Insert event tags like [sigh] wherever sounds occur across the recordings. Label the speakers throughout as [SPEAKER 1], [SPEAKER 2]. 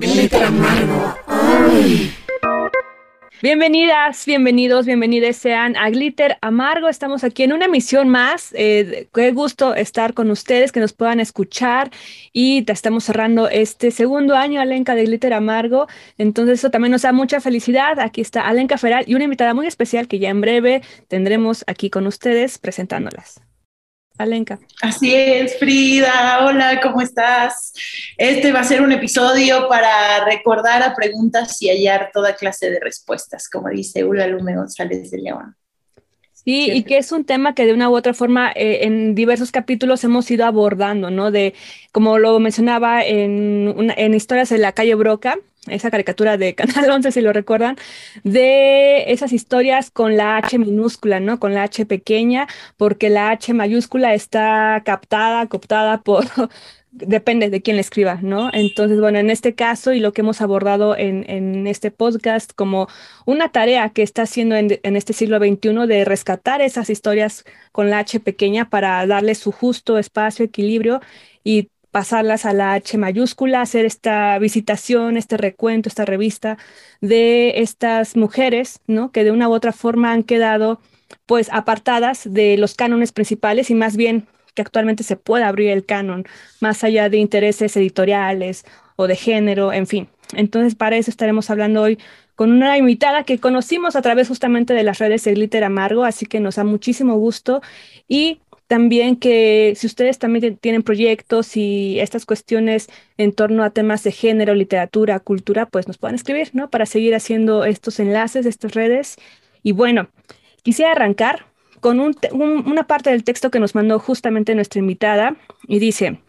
[SPEAKER 1] Glitter amargo.
[SPEAKER 2] Bienvenidas, bienvenidos, bienvenidas sean a Glitter Amargo. Estamos aquí en una emisión más. Eh, qué gusto estar con ustedes, que nos puedan escuchar. Y estamos cerrando este segundo año, Alenca, de Glitter Amargo. Entonces, eso también nos da mucha felicidad. Aquí está Alenca Feral y una invitada muy especial que ya en breve tendremos aquí con ustedes presentándolas. Alenka.
[SPEAKER 3] Así es, Frida. Hola, ¿cómo estás? Este va a ser un episodio para recordar a preguntas y hallar toda clase de respuestas, como dice Ula Lume González de León.
[SPEAKER 2] Sí, y que es un tema que de una u otra forma eh, en diversos capítulos hemos ido abordando, ¿no? De, como lo mencionaba en, en Historias de la calle Broca, esa caricatura de [laughs] Canal 11, si lo recuerdan, de esas historias con la H minúscula, ¿no? Con la H pequeña, porque la H mayúscula está captada, cooptada por, [laughs] depende de quién le escriba, ¿no? Entonces, bueno, en este caso y lo que hemos abordado en, en este podcast como una tarea que está haciendo en, en, este siglo XXI de rescatar esas historias con la H pequeña para darle su justo espacio, equilibrio y pasarlas a la H mayúscula, hacer esta visitación, este recuento, esta revista de estas mujeres, ¿no? Que de una u otra forma han quedado pues apartadas de los cánones principales y más bien que actualmente se pueda abrir el canon, más allá de intereses editoriales o de género, en fin. Entonces, para eso estaremos hablando hoy con una invitada que conocimos a través justamente de las redes de Glitter Amargo, así que nos da muchísimo gusto y también que si ustedes también tienen proyectos y estas cuestiones en torno a temas de género, literatura, cultura, pues nos puedan escribir, ¿no? Para seguir haciendo estos enlaces, estas redes. Y bueno, quisiera arrancar con una parte del texto que nos mandó justamente nuestra invitada y dice,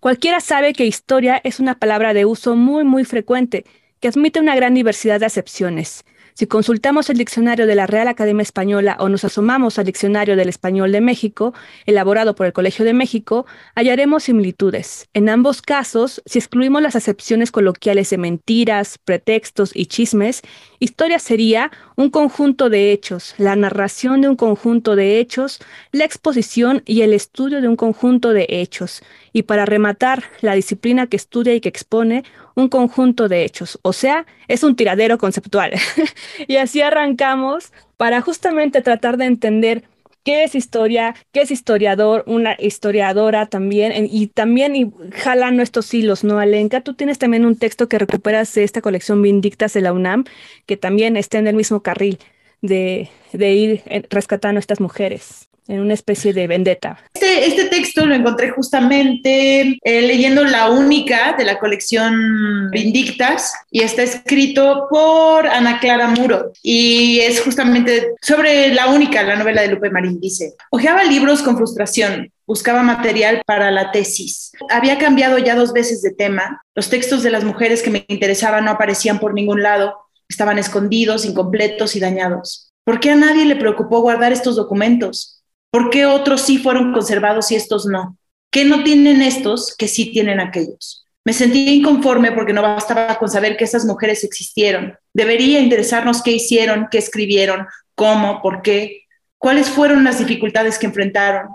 [SPEAKER 2] cualquiera sabe que historia es una palabra de uso muy, muy frecuente que admite una gran diversidad de acepciones. Si consultamos el diccionario de la Real Academia Española o nos asomamos al diccionario del Español de México, elaborado por el Colegio de México, hallaremos similitudes. En ambos casos, si excluimos las acepciones coloquiales de mentiras, pretextos y chismes, historia sería un conjunto de hechos, la narración de un conjunto de hechos, la exposición y el estudio de un conjunto de hechos. Y para rematar, la disciplina que estudia y que expone un conjunto de hechos, o sea, es un tiradero conceptual. [laughs] y así arrancamos para justamente tratar de entender qué es historia, qué es historiador, una historiadora también, y también y jalando estos hilos, ¿no, Alenka? Tú tienes también un texto que recuperas de esta colección Vindictas de la UNAM, que también está en el mismo carril de, de ir eh, rescatando a estas mujeres en una especie de vendetta.
[SPEAKER 3] Este, este texto lo encontré justamente eh, leyendo la única de la colección Vindictas y está escrito por Ana Clara Muro y es justamente sobre la única, la novela de Lupe Marín. Dice, ojeaba libros con frustración, buscaba material para la tesis. Había cambiado ya dos veces de tema. Los textos de las mujeres que me interesaban no aparecían por ningún lado, estaban escondidos, incompletos y dañados. ¿Por qué a nadie le preocupó guardar estos documentos? ¿Por qué otros sí fueron conservados y estos no? ¿Qué no tienen estos que sí tienen aquellos? Me sentía inconforme porque no bastaba con saber que esas mujeres existieron. Debería interesarnos qué hicieron, qué escribieron, cómo, por qué, cuáles fueron las dificultades que enfrentaron,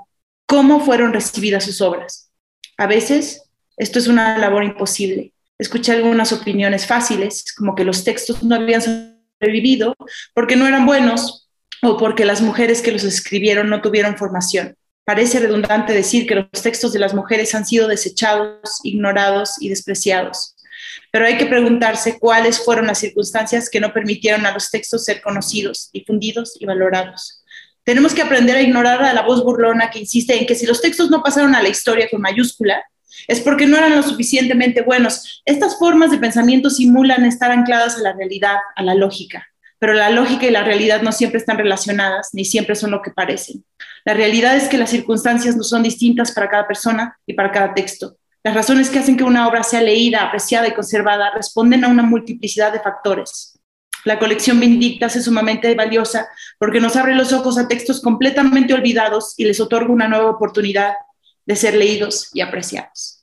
[SPEAKER 3] cómo fueron recibidas sus obras. A veces esto es una labor imposible. Escuché algunas opiniones fáciles, como que los textos no habían sobrevivido porque no eran buenos, o porque las mujeres que los escribieron no tuvieron formación. Parece redundante decir que los textos de las mujeres han sido desechados, ignorados y despreciados. Pero hay que preguntarse cuáles fueron las circunstancias que no permitieron a los textos ser conocidos, difundidos y valorados. Tenemos que aprender a ignorar a la voz burlona que insiste en que si los textos no pasaron a la historia con mayúscula, es porque no eran lo suficientemente buenos. Estas formas de pensamiento simulan estar ancladas a la realidad, a la lógica pero la lógica y la realidad no siempre están relacionadas, ni siempre son lo que parecen. La realidad es que las circunstancias no son distintas para cada persona y para cada texto. Las razones que hacen que una obra sea leída, apreciada y conservada responden a una multiplicidad de factores. La colección Vindictas es sumamente valiosa porque nos abre los ojos a textos completamente olvidados y les otorga una nueva oportunidad de ser leídos y apreciados.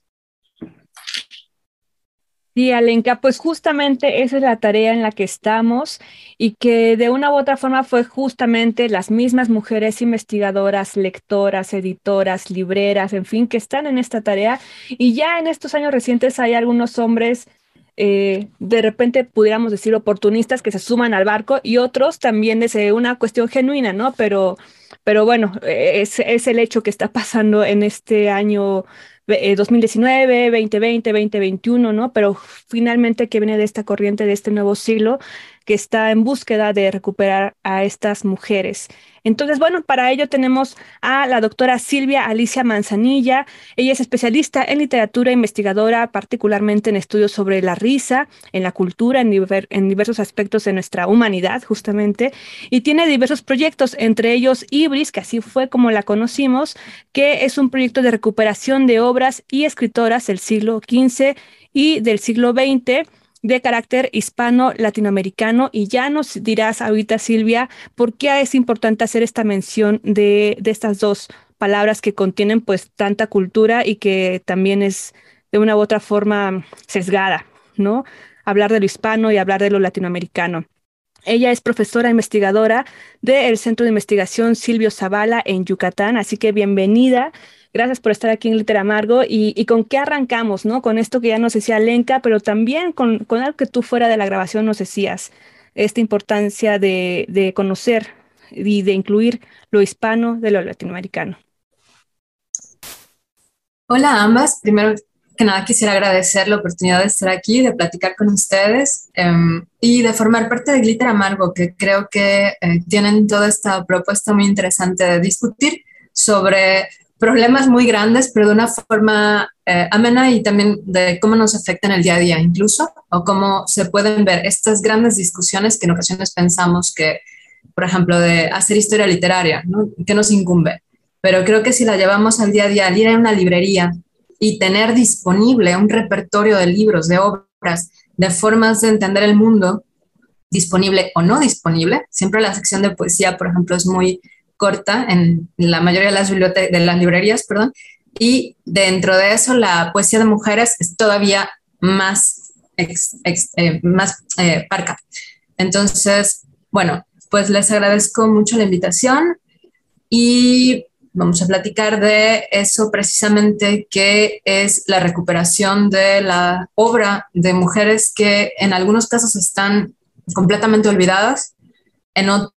[SPEAKER 2] Sí, Alenka, pues justamente esa es la tarea en la que estamos y que de una u otra forma fue justamente las mismas mujeres investigadoras, lectoras, editoras, libreras, en fin, que están en esta tarea. Y ya en estos años recientes hay algunos hombres eh, de repente pudiéramos decir oportunistas que se suman al barco y otros también desde una cuestión genuina, ¿no? Pero, pero bueno, es, es el hecho que está pasando en este año 2019, 2020, 2021, ¿no? Pero finalmente que viene de esta corriente, de este nuevo siglo, que está en búsqueda de recuperar a estas mujeres. Entonces, bueno, para ello tenemos a la doctora Silvia Alicia Manzanilla. Ella es especialista en literatura, investigadora particularmente en estudios sobre la risa, en la cultura, en, en diversos aspectos de nuestra humanidad, justamente, y tiene diversos proyectos, entre ellos Ibris, que así fue como la conocimos, que es un proyecto de recuperación de obras y escritoras del siglo XV y del siglo XX de carácter hispano-latinoamericano. Y ya nos dirás ahorita, Silvia, por qué es importante hacer esta mención de, de estas dos palabras que contienen pues tanta cultura y que también es de una u otra forma sesgada, ¿no? Hablar de lo hispano y hablar de lo latinoamericano. Ella es profesora investigadora del Centro de Investigación Silvio Zavala en Yucatán, así que bienvenida. Gracias por estar aquí en Liter Amargo y, con qué arrancamos, ¿no? Con esto que ya nos decía Lenka, pero también con, algo que tú fuera de la grabación nos decías, esta importancia de, conocer y de incluir lo hispano de lo latinoamericano.
[SPEAKER 1] Hola ambas, primero que nada quisiera agradecer la oportunidad de estar aquí, de platicar con ustedes em, y de formar parte de Glitter Amargo, que creo que eh, tienen toda esta propuesta muy interesante de discutir sobre problemas muy grandes, pero de una forma eh, amena y también de cómo nos afectan el día a día incluso, o cómo se pueden ver estas grandes discusiones que en ocasiones pensamos que, por ejemplo, de hacer historia literaria, ¿no? que nos incumbe. Pero creo que si la llevamos al día a día, al ir a una librería y tener disponible un repertorio de libros, de obras, de formas de entender el mundo, disponible o no disponible, siempre la sección de poesía, por ejemplo, es muy corta en la mayoría de las, de las librerías, perdón, y dentro de eso la poesía de mujeres es todavía más, eh, más eh, parca. Entonces, bueno, pues les agradezco mucho la invitación y vamos a platicar de eso precisamente, que es la recuperación de la obra de mujeres que en algunos casos están completamente olvidadas, en otros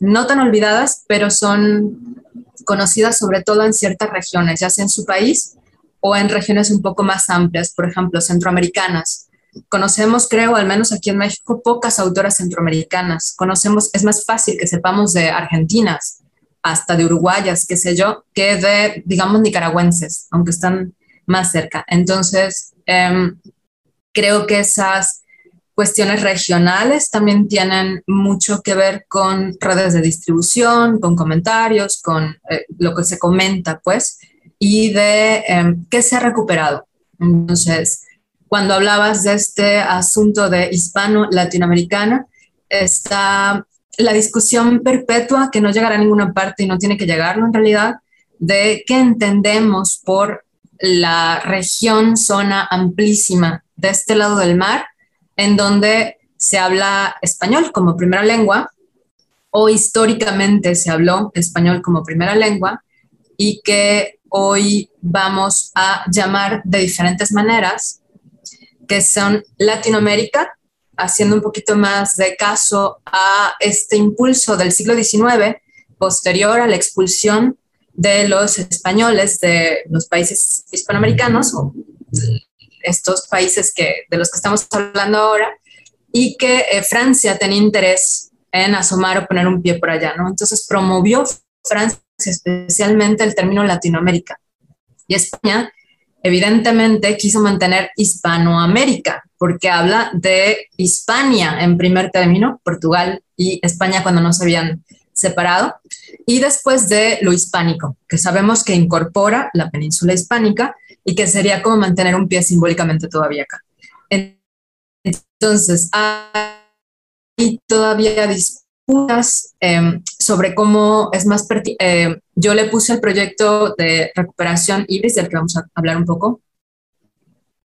[SPEAKER 1] no tan olvidadas, pero son conocidas sobre todo en ciertas regiones, ya sea en su país o en regiones un poco más amplias, por ejemplo, centroamericanas. Conocemos, creo, al menos aquí en México, pocas autoras centroamericanas. Conocemos, es más fácil que sepamos de argentinas, hasta de uruguayas, qué sé yo, que de, digamos, nicaragüenses, aunque están más cerca. Entonces, em, creo que esas cuestiones regionales también tienen mucho que ver con redes de distribución, con comentarios, con eh, lo que se comenta, pues, y de em, qué se ha recuperado. Entonces, cuando hablabas de este asunto de hispano-latinoamericana, está la discusión perpetua que no llegará a ninguna parte y no tiene que llegarlo en realidad, de qué entendemos por la región, zona amplísima de este lado del mar en donde se habla español como primera lengua o históricamente se habló español como primera lengua y que hoy vamos a llamar de diferentes maneras, que son Latinoamérica, haciendo un poquito más de caso a este impulso del siglo XIX, posterior a la expulsión de los españoles de los países hispanoamericanos o estos países que, de los que estamos hablando ahora y que eh, Francia tenía interés en asomar o poner un pie por allá, ¿no? Entonces promovió Francia especialmente el término Latinoamérica. Y España, evidentemente, quiso mantener Hispanoamérica, porque habla de Hispania en primer término, Portugal y España cuando no se habían separado, y después de lo hispánico, que sabemos que incorpora la península hispánica y que sería como mantener un pie simbólicamente todavía acá. Entonces, hay todavía disputas em, sobre cómo es más eh, yo le puse el proyecto de recuperación Ibris, del que vamos a hablar un poco,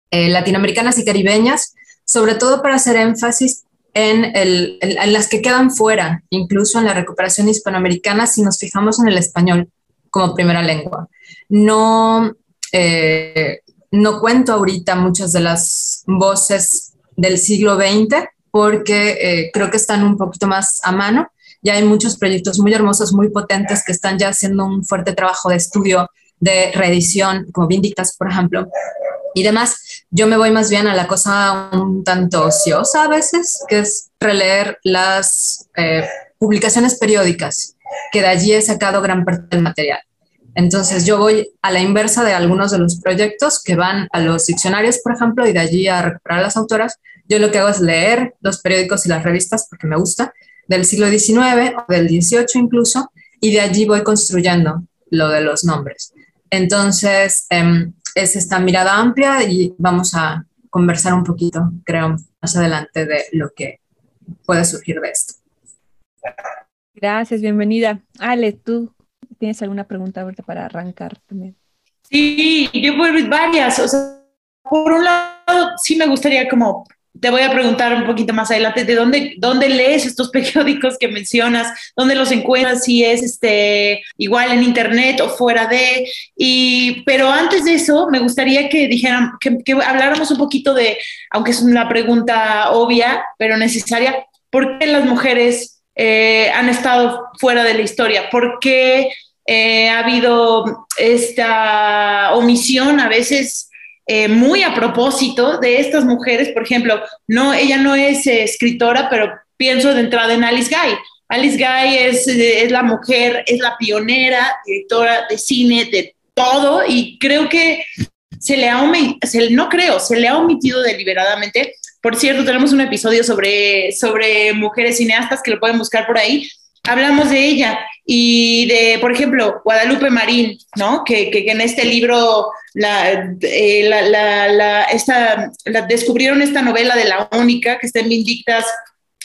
[SPEAKER 1] eh, latinoamericanas y caribeñas, sobre todo para hacer énfasis en, en, las que quedan fuera, incluso en la recuperación hispanoamericana, si nos fijamos en el español como primera lengua. No, eh, no cuento ahorita muchas de las voces del siglo XX porque eh, creo que están un poquito más a mano. Ya hay muchos proyectos muy hermosos, muy potentes que están ya haciendo un fuerte trabajo de estudio, de reedición, como Vindictas, por ejemplo, y demás. Yo me voy más bien a la cosa un tanto ociosa a veces, que es releer las eh, publicaciones periódicas, que de allí he sacado gran parte del material. Entonces yo voy a la inversa de algunos de los proyectos que van a los diccionarios, por ejemplo, y de allí a recuperar a las autoras. Yo lo que hago es leer los periódicos y las revistas porque me gusta, del siglo XIX o del XVIII incluso, y de allí voy construyendo lo de los nombres. Entonces, em, es esta mirada amplia y vamos a conversar un poquito, creo, más adelante de lo que puede surgir de esto.
[SPEAKER 2] Gracias, bienvenida. Ale, ¿tú tienes alguna pregunta ahorita para arrancar también?
[SPEAKER 3] Sí, yo voy varias. O sea, por un lado, sí me gustaría como te voy a preguntar un poquito más adelante de dónde, dónde lees estos [laughs] periódicos que mencionas, dónde los encuentras, si es este, igual en internet o fuera de. Y, pero antes de eso, me gustaría que dijeran, que, habláramos un poquito de, aunque es una pregunta obvia, pero necesaria, ¿por qué las mujeres eh, han estado fuera de la historia? ¿Por qué eh, ha habido esta omisión a veces? Eh, muy a propósito de estas mujeres, por ejemplo, no, ella no es eh, escritora, pero pienso de entrada en Alice Guy. Alice Guy es, es la mujer, es la pionera, directora de cine, de todo, y creo que se le ha omitido, no creo, se le ha omitido deliberadamente. Por cierto, tenemos un episodio sobre, sobre mujeres cineastas que lo pueden buscar por ahí. Hablamos de ella y de, por ejemplo, Guadalupe Marín, ¿no? Que, que, en este libro eh, la, la, la, esta, descubrieron esta novela de la única que está en Vindictas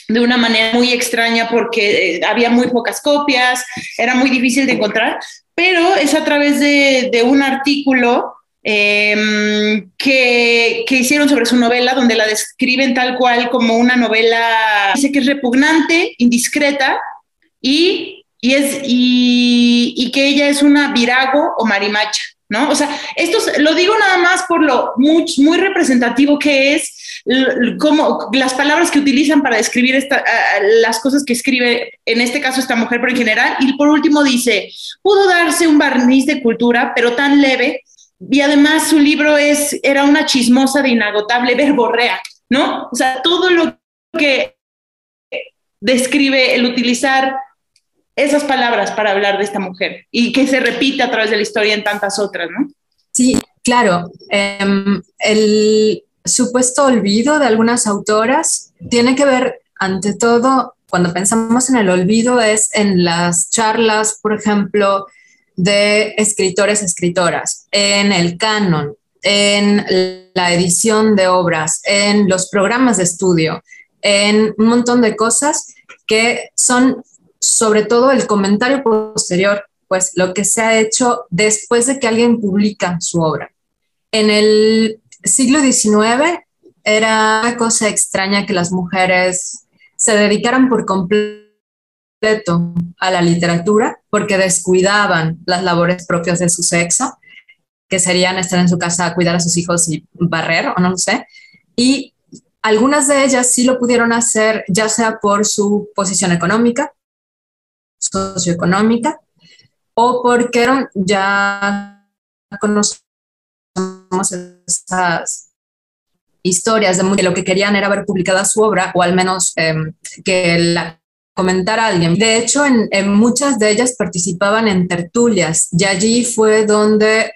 [SPEAKER 3] de una manera muy extraña porque eh, había muy pocas copias, era muy difícil de encontrar, pero es a través de, de un artículo em, que, que, hicieron sobre su novela, donde la describen tal cual como una novela, dice que es repugnante, indiscreta y y, es, y, que ella es una virago o marimacha, ¿no? O sea, esto lo digo nada más por lo muy, muy representativo que es, como las palabras que utilizan para describir esta, las cosas que escribe, en este caso esta mujer, pero en general. Y por último dice, pudo darse un barniz de cultura, pero tan leve, y además su libro es, era una chismosa de inagotable verborrea, ¿no? O sea, todo lo que describe el utilizar esas palabras para hablar de esta mujer y que se repite a través de la historia en tantas otras, ¿no?
[SPEAKER 1] Sí, claro. Em, el supuesto olvido de algunas autoras tiene que ver, ante todo, cuando pensamos en el olvido, es en las charlas, por ejemplo, de escritores, escritoras, en el canon, en la edición de obras, en los programas de estudio, en un montón de cosas que son sobre todo el comentario posterior, pues lo que se ha hecho después de que alguien publica su obra. En el siglo XIX era una cosa extraña que las mujeres se dedicaran por completo a la literatura porque descuidaban las labores propias de su sexo, que serían estar en su casa, cuidar a sus hijos y barrer, o no lo sé. Y algunas de ellas sí lo pudieron hacer, ya sea por su posición económica, socioeconómica o porque ya conocemos esas historias de lo que querían era ver publicada su obra o al menos em, que la comentara alguien. De hecho, en, en, muchas de ellas participaban en tertulias y allí fue donde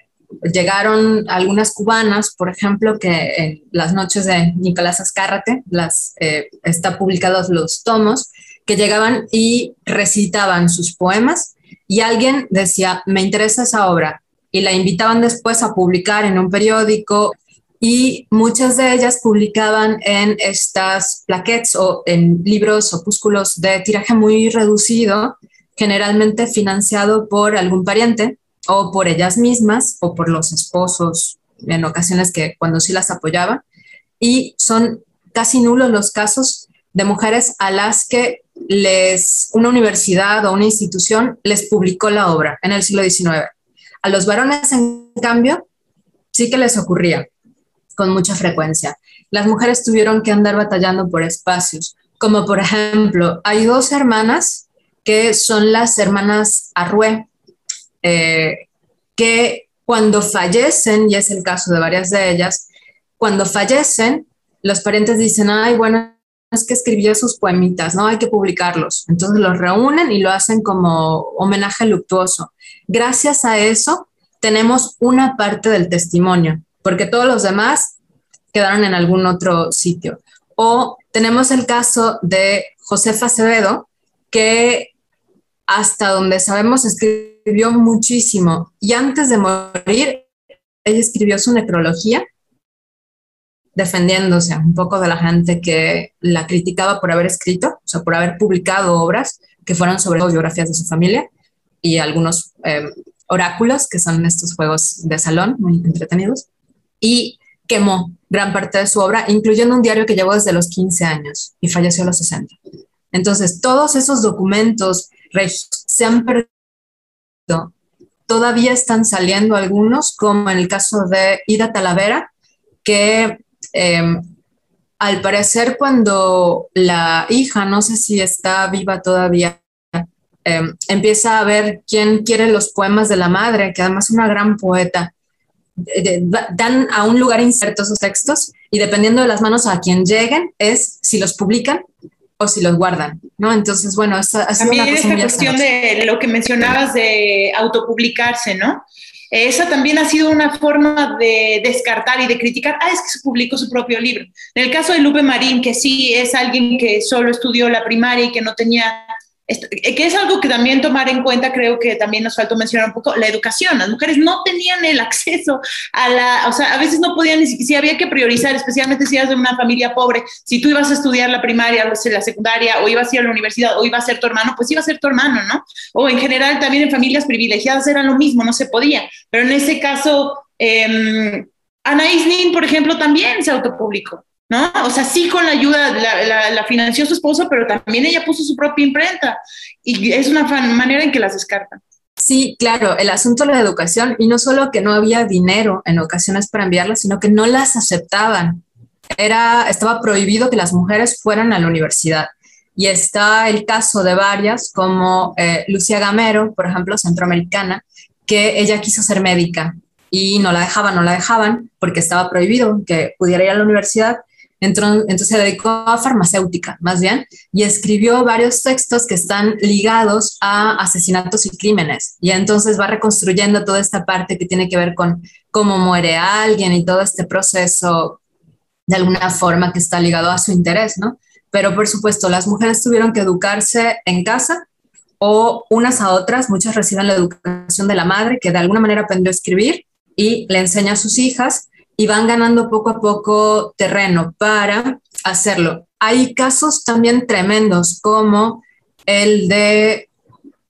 [SPEAKER 1] llegaron algunas cubanas, por ejemplo, que en las noches de Nicolás Azcárrate, las, eh, está publicados los tomos, que llegaban y recitaban sus poemas y alguien decía, me interesa esa obra y la invitaban después a publicar en un periódico y muchas de ellas publicaban en estas plaquettes o en libros opúsculos de tiraje muy reducido, generalmente financiado por algún pariente o por ellas mismas o por los esposos en ocasiones que cuando sí las apoyaban y son casi nulos los casos de mujeres a las que les, una universidad o una institución les publicó la obra en el siglo XIX. A los varones, en cambio, sí que les ocurría con mucha frecuencia. las mujeres tuvieron que andar batallando por espacios, como por ejemplo, hay dos hermanas que son las hermanas Arrué, eh, que cuando fallecen, y es el caso de varias de ellas, cuando fallecen, los parientes dicen, ay, bueno, que escribió sus poemitas, ¿no? Hay que publicarlos. Entonces los reúnen y lo hacen como homenaje luctuoso. Gracias a eso tenemos una parte del testimonio, porque todos los demás quedaron en algún otro sitio. O tenemos el caso de Josefa Acevedo, que hasta donde sabemos escribió muchísimo y antes de morir, ella escribió su necrología defendiéndose un poco de la gente que la criticaba por haber escrito, o sea, por haber publicado obras que fueron sobre biografías de su familia y algunos eh, oráculos, que son estos juegos de salón muy entretenidos, y quemó gran parte de su obra, incluyendo un diario que llevó desde los 15 años y falleció a los 60. Entonces, todos esos documentos se han perdido. Todavía están saliendo algunos, como en el caso de Ida Talavera, que em, al parecer cuando la hija, no sé si está viva todavía, em, empieza a ver quién quiere los poemas de la madre, que además es una gran poeta, dan a un lugar insertos esos textos y dependiendo de las manos a quien lleguen es si los publican o si los guardan, ¿no? Entonces, bueno, esa ha
[SPEAKER 3] sido También esta cuestión de lo que mencionabas de autopublicarse, ¿no? Esa también ha sido una forma de descartar y de criticar, ah, es que se publicó su propio libro. En el caso de Lupe Marín, que sí es alguien que solo estudió la primaria y que no tenía que es algo que también tomar en cuenta, creo que también nos faltó mencionar un poco, la educación. Las mujeres no tenían el acceso a la, o sea, a veces no podían, si había que priorizar, especialmente si eras de una familia pobre, si tú ibas a estudiar la primaria, la secundaria, o ibas a ir a la universidad, o iba a ser tu hermano, pues iba a ser tu hermano, ¿no? O en general también en familias privilegiadas era lo mismo, no se podía. Pero en ese caso, eh, Anaís Nin, por ejemplo, también se autopublicó. ¿No? O sea, sí con la ayuda, la, la, financió su esposo, pero también ella puso su propia imprenta y es una manera en que las descartan.
[SPEAKER 1] Sí, claro, el asunto de la educación y no solo que no había dinero en ocasiones para enviarlas, sino que no las aceptaban. Era, estaba prohibido que las mujeres fueran a la universidad. Y está el caso de varias, como eh, Lucia Gamero, por ejemplo, centroamericana, que ella quiso ser médica y no la dejaban, no la dejaban porque estaba prohibido que pudiera ir a la universidad entonces se dedicó a farmacéutica, más bien, y escribió varios textos que están ligados a asesinatos y crímenes. Y entonces va reconstruyendo toda esta parte que tiene que ver con cómo muere alguien y todo este proceso de alguna forma que está ligado a su interés, ¿no? Pero por supuesto, las mujeres tuvieron que educarse en casa o unas a otras, muchas reciben la educación de la madre que de alguna manera aprendió a escribir y le enseña a sus hijas y van ganando poco a poco terreno para hacerlo. Hay casos también tremendos como el de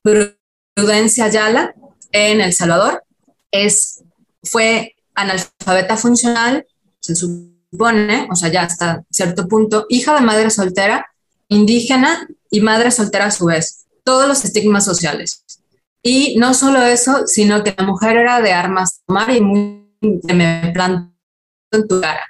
[SPEAKER 1] Prudencia Ayala en El Salvador. Es, fue analfabeta funcional, se supone, o sea, ya hasta cierto punto, hija de madre soltera, indígena y madre soltera a su vez. Todos los estigmas sociales. Y no solo eso, sino que la mujer era de armas tomar y muy de en tu cara.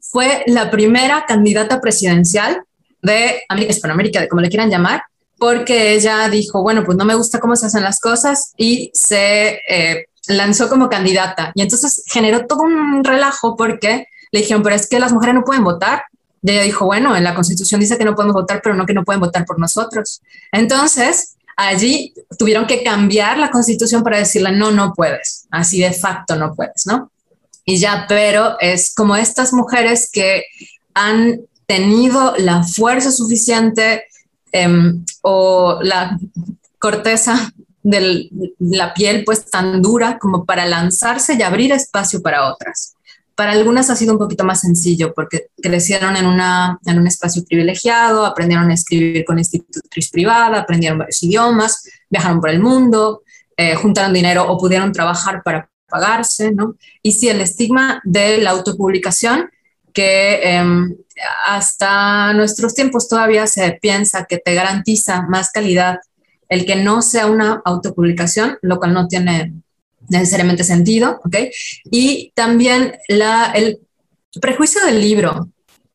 [SPEAKER 1] Fue la primera candidata presidencial de América, Hispanoamérica, de como le quieran llamar, porque ella dijo, bueno, pues no me gusta cómo se hacen las cosas y se eh, lanzó como candidata. Y entonces generó todo un relajo porque le dijeron, pero es que las mujeres no pueden votar. Y ella dijo, bueno, en la constitución dice que no podemos votar, pero no que no pueden votar por nosotros. Entonces, allí tuvieron que cambiar la constitución para decirle, no, no puedes, así de facto no puedes, ¿no? Y ya, pero es como estas mujeres que han tenido la fuerza suficiente em, o la corteza de la piel pues tan dura como para lanzarse y abrir espacio para otras. Para algunas ha sido un poquito más sencillo porque crecieron en, una, en un espacio privilegiado, aprendieron a escribir con institutriz privada, aprendieron varios idiomas, viajaron por el mundo, eh, juntaron dinero o pudieron trabajar para pagarse, ¿no? Y sí, el estigma de la autopublicación, que em, hasta nuestros tiempos todavía se piensa que te garantiza más calidad el que no sea una autopublicación, lo cual no tiene necesariamente sentido, ¿ok? Y también la, el prejuicio del libro,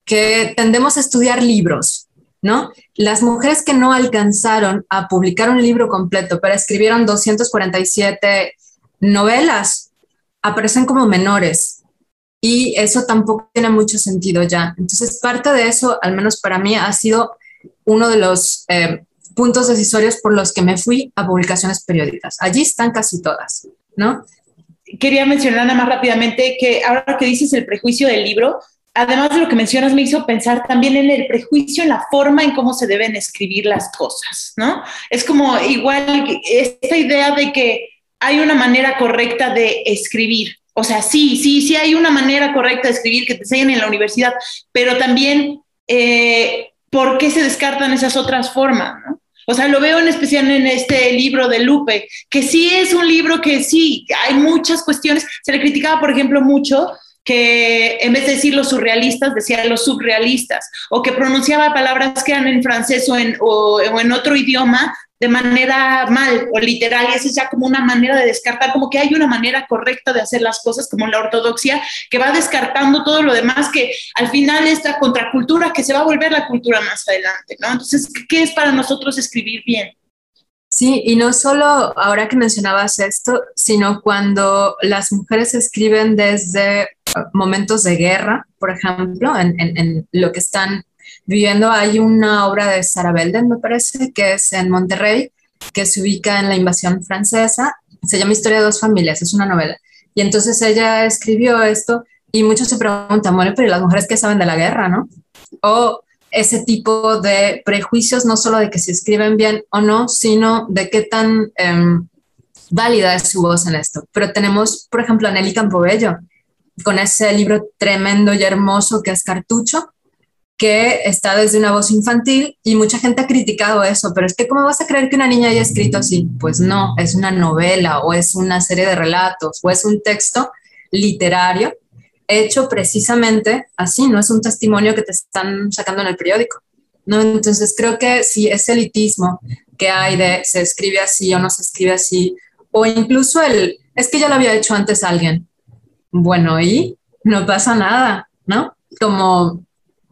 [SPEAKER 1] que tendemos a estudiar libros, ¿no? Las mujeres que no alcanzaron a publicar un libro completo, pero escribieron 247 novelas, aparecen como menores. Y eso tampoco tiene mucho sentido ya. Entonces, parte de eso, al menos para mí, ha sido uno de los eh, puntos decisorios por los que me fui a publicaciones periódicas. Allí están casi todas, ¿no?
[SPEAKER 3] Quería mencionar nada más rápidamente que ahora que dices el prejuicio del libro, además de lo que mencionas, me hizo pensar también en el prejuicio, en la forma en cómo se deben escribir las cosas, ¿no? Es como igual esta idea de que hay una manera correcta de escribir. O sea, sí, sí, sí hay una manera correcta de escribir que te enseñan en la universidad, pero también, eh, ¿por qué se descartan esas otras formas? ¿no? O sea, lo veo en especial en este libro de Lupe, que sí es un libro que sí, hay muchas cuestiones. Se le criticaba, por ejemplo, mucho que en vez de decir los surrealistas, decía los surrealistas, o que pronunciaba palabras que eran en francés o en, o, en otro idioma de manera mal o literal, y es ya como una manera de descartar, como que hay una manera correcta de hacer las cosas, como la ortodoxia, que va descartando todo lo demás, que al final esta contracultura que se va a volver la cultura más adelante, ¿no? Entonces, ¿qué es para nosotros escribir bien?
[SPEAKER 1] Sí, y no solo ahora que mencionabas esto, sino cuando las mujeres escriben desde uh, momentos de guerra, por ejemplo, en, lo que están viviendo, hay una obra de Sarah Belden, me parece, que es en Monterrey, que se ubica en la invasión francesa, se llama Historia de dos familias, es una novela. Y entonces ella escribió esto y muchos se preguntan, bueno, pero las mujeres que saben de la guerra, ¿no? O ese tipo de prejuicios, no solo de que se escriben bien o no, sino de qué tan em, válida es su voz en esto. Pero tenemos, por ejemplo, a Nelly Campobello, con ese libro tremendo y hermoso que es Cartucho, que está desde una voz infantil y mucha gente ha criticado eso, pero es que ¿cómo vas a creer que una niña haya escrito así? Pues no, es una novela o es una serie de relatos o es un texto literario hecho precisamente así, no es un testimonio que te están sacando en el periódico. ¿no? Entonces creo que si ese elitismo que hay de se escribe así o no se escribe así, o incluso el, es que ya lo había hecho antes alguien. Bueno, y no pasa nada, ¿no? Como